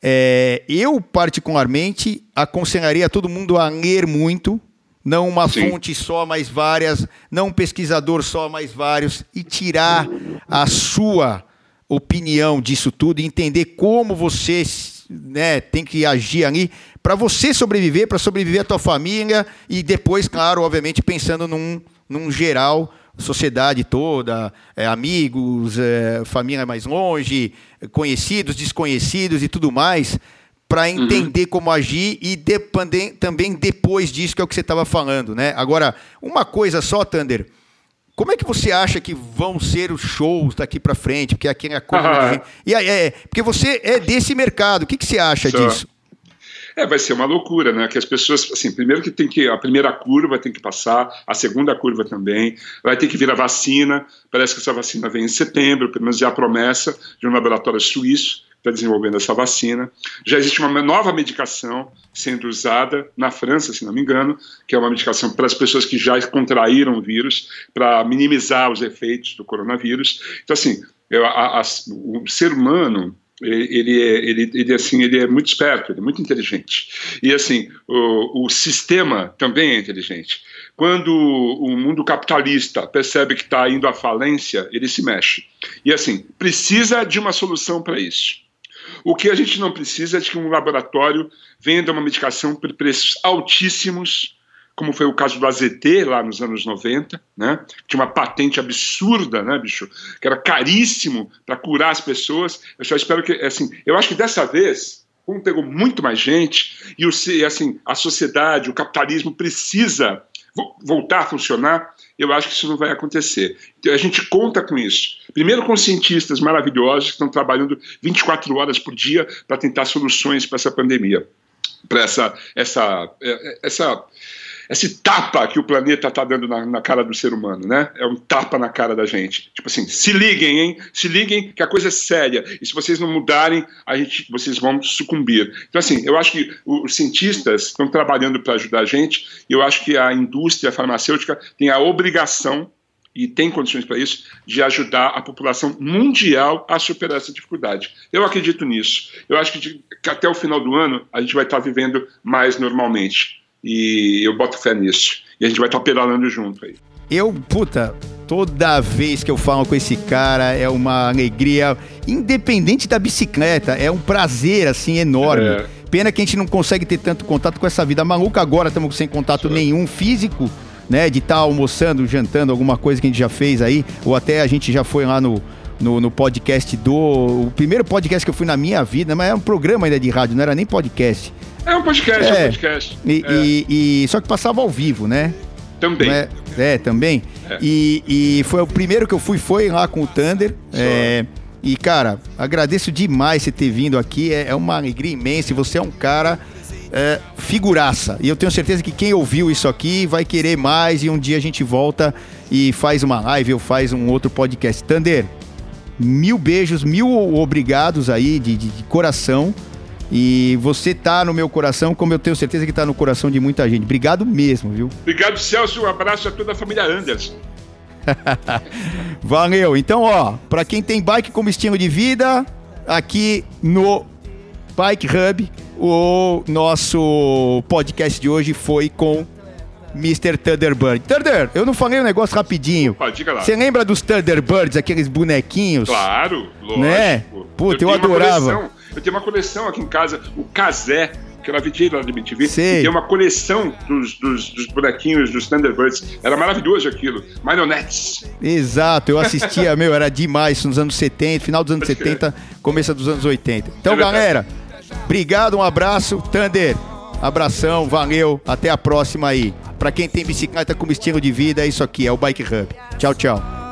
é, eu particularmente aconselharia todo mundo a ler muito, não uma Sim. fonte só, mas várias, não um pesquisador só, mas vários, e tirar a sua opinião disso tudo e entender como você né, tem que agir ali para você sobreviver, para sobreviver a tua família e depois, claro, obviamente pensando num, num geral sociedade toda, é, amigos, é, família mais longe, conhecidos, desconhecidos e tudo mais, para uhum. entender uhum. como agir e depender, também depois disso, que é o que você estava falando, né? Agora, uma coisa só, Thunder. Como é que você acha que vão ser os shows daqui para frente? Porque aqui é a coisa. E aí, é, porque você é desse mercado. O que, que você acha só. disso? É, vai ser uma loucura, né? Que as pessoas, assim, primeiro que tem que a primeira curva tem que passar, a segunda curva também, vai ter que vir a vacina. Parece que essa vacina vem em setembro, pelo menos já a promessa de um laboratório suíço está desenvolvendo essa vacina. Já existe uma nova medicação sendo usada na França, se não me engano, que é uma medicação para as pessoas que já contraíram o vírus, para minimizar os efeitos do coronavírus. Então, assim, eu, a, a, o ser humano ele é, ele, ele, assim, ele é muito esperto, ele é muito inteligente. E assim, o, o sistema também é inteligente. Quando o mundo capitalista percebe que está indo à falência, ele se mexe. E assim, precisa de uma solução para isso. O que a gente não precisa é de que um laboratório venda uma medicação por preços altíssimos como foi o caso do AZT lá nos anos 90, né? Tinha uma patente absurda, né, bicho? Que era caríssimo para curar as pessoas. Eu só espero que, assim, eu acho que dessa vez, como pegou muito mais gente e o, assim, a sociedade, o capitalismo precisa voltar a funcionar, eu acho que isso não vai acontecer. Então, a gente conta com isso. Primeiro com cientistas maravilhosos que estão trabalhando 24 horas por dia para tentar soluções para essa pandemia, para essa, essa, é, essa esse tapa que o planeta está dando na, na, cara do ser humano, né? É um tapa na cara da gente. Tipo assim, se liguem, hein? Se liguem que a coisa é séria. E se vocês não mudarem, a gente, vocês vão sucumbir. Então, assim, eu acho que os cientistas estão trabalhando para ajudar a gente. E eu acho que a indústria farmacêutica tem a obrigação e tem condições para isso, de ajudar a população mundial a superar essa dificuldade. Eu acredito nisso. Eu acho que, de, que até o final do ano a gente vai estar vivendo mais normalmente. E eu boto fé nisso. E a gente vai estar pedalando junto aí. eu, puta, toda vez que eu falo com esse cara é uma alegria, independente da bicicleta, é um prazer, assim, enorme. É. Pena que a gente não consegue ter tanto contato com essa vida maluca agora, estamos sem contato Sim. nenhum físico, né? De estar tá almoçando, jantando, alguma coisa que a gente já fez aí, ou até a gente já foi lá no, no, no, podcast do. O primeiro podcast que eu fui na minha vida, mas é um programa ainda de rádio, não era nem podcast. É um podcast, é, é um podcast. E, é. e, e, só que passava ao vivo, né? Também. É, é, também. É. E, e foi o primeiro que eu fui, foi lá com o Thunder. É, e, cara, agradeço demais você ter vindo aqui. É, é uma alegria imensa. Você é um cara é, figuraça. E eu tenho certeza que quem ouviu isso aqui vai querer mais. E um dia a gente volta e faz uma live ou faz um outro podcast. Thunder, mil beijos, mil obrigados aí de, de, de coração. E você tá no meu coração, como eu tenho certeza que tá no coração de muita gente. Obrigado mesmo, viu? Obrigado, Celso. Um abraço a toda a família Anderson. [laughs] Valeu. Então, ó, para quem tem bike como estilo de vida, aqui no Bike Hub, o nosso podcast de hoje foi com Mr. Thunderbird. Thunder, eu não falei um negócio rapidinho. Opa, diga lá. Você lembra dos Thunderbirds, aqueles bonequinhos? Claro, lógico. Né? Puta, eu, eu adorava. Eu tenho uma coleção aqui em casa, o Casé, que era VJ lá da MTV, Sei. tem uma coleção dos, dos, dos, bonequinhos dos Thunderbirds. Era maravilhoso aquilo. Marionettes. Exato, eu assistia, [laughs] meu, era demais nos anos 70, final dos anos Pode 70, querer. começo dos anos 80. Então, é galera, obrigado, um abraço. Thunder, abração, valeu, até a próxima aí. Para quem tem bicicleta como estilo de vida, é isso aqui, é o Bike Hub. Tchau, tchau.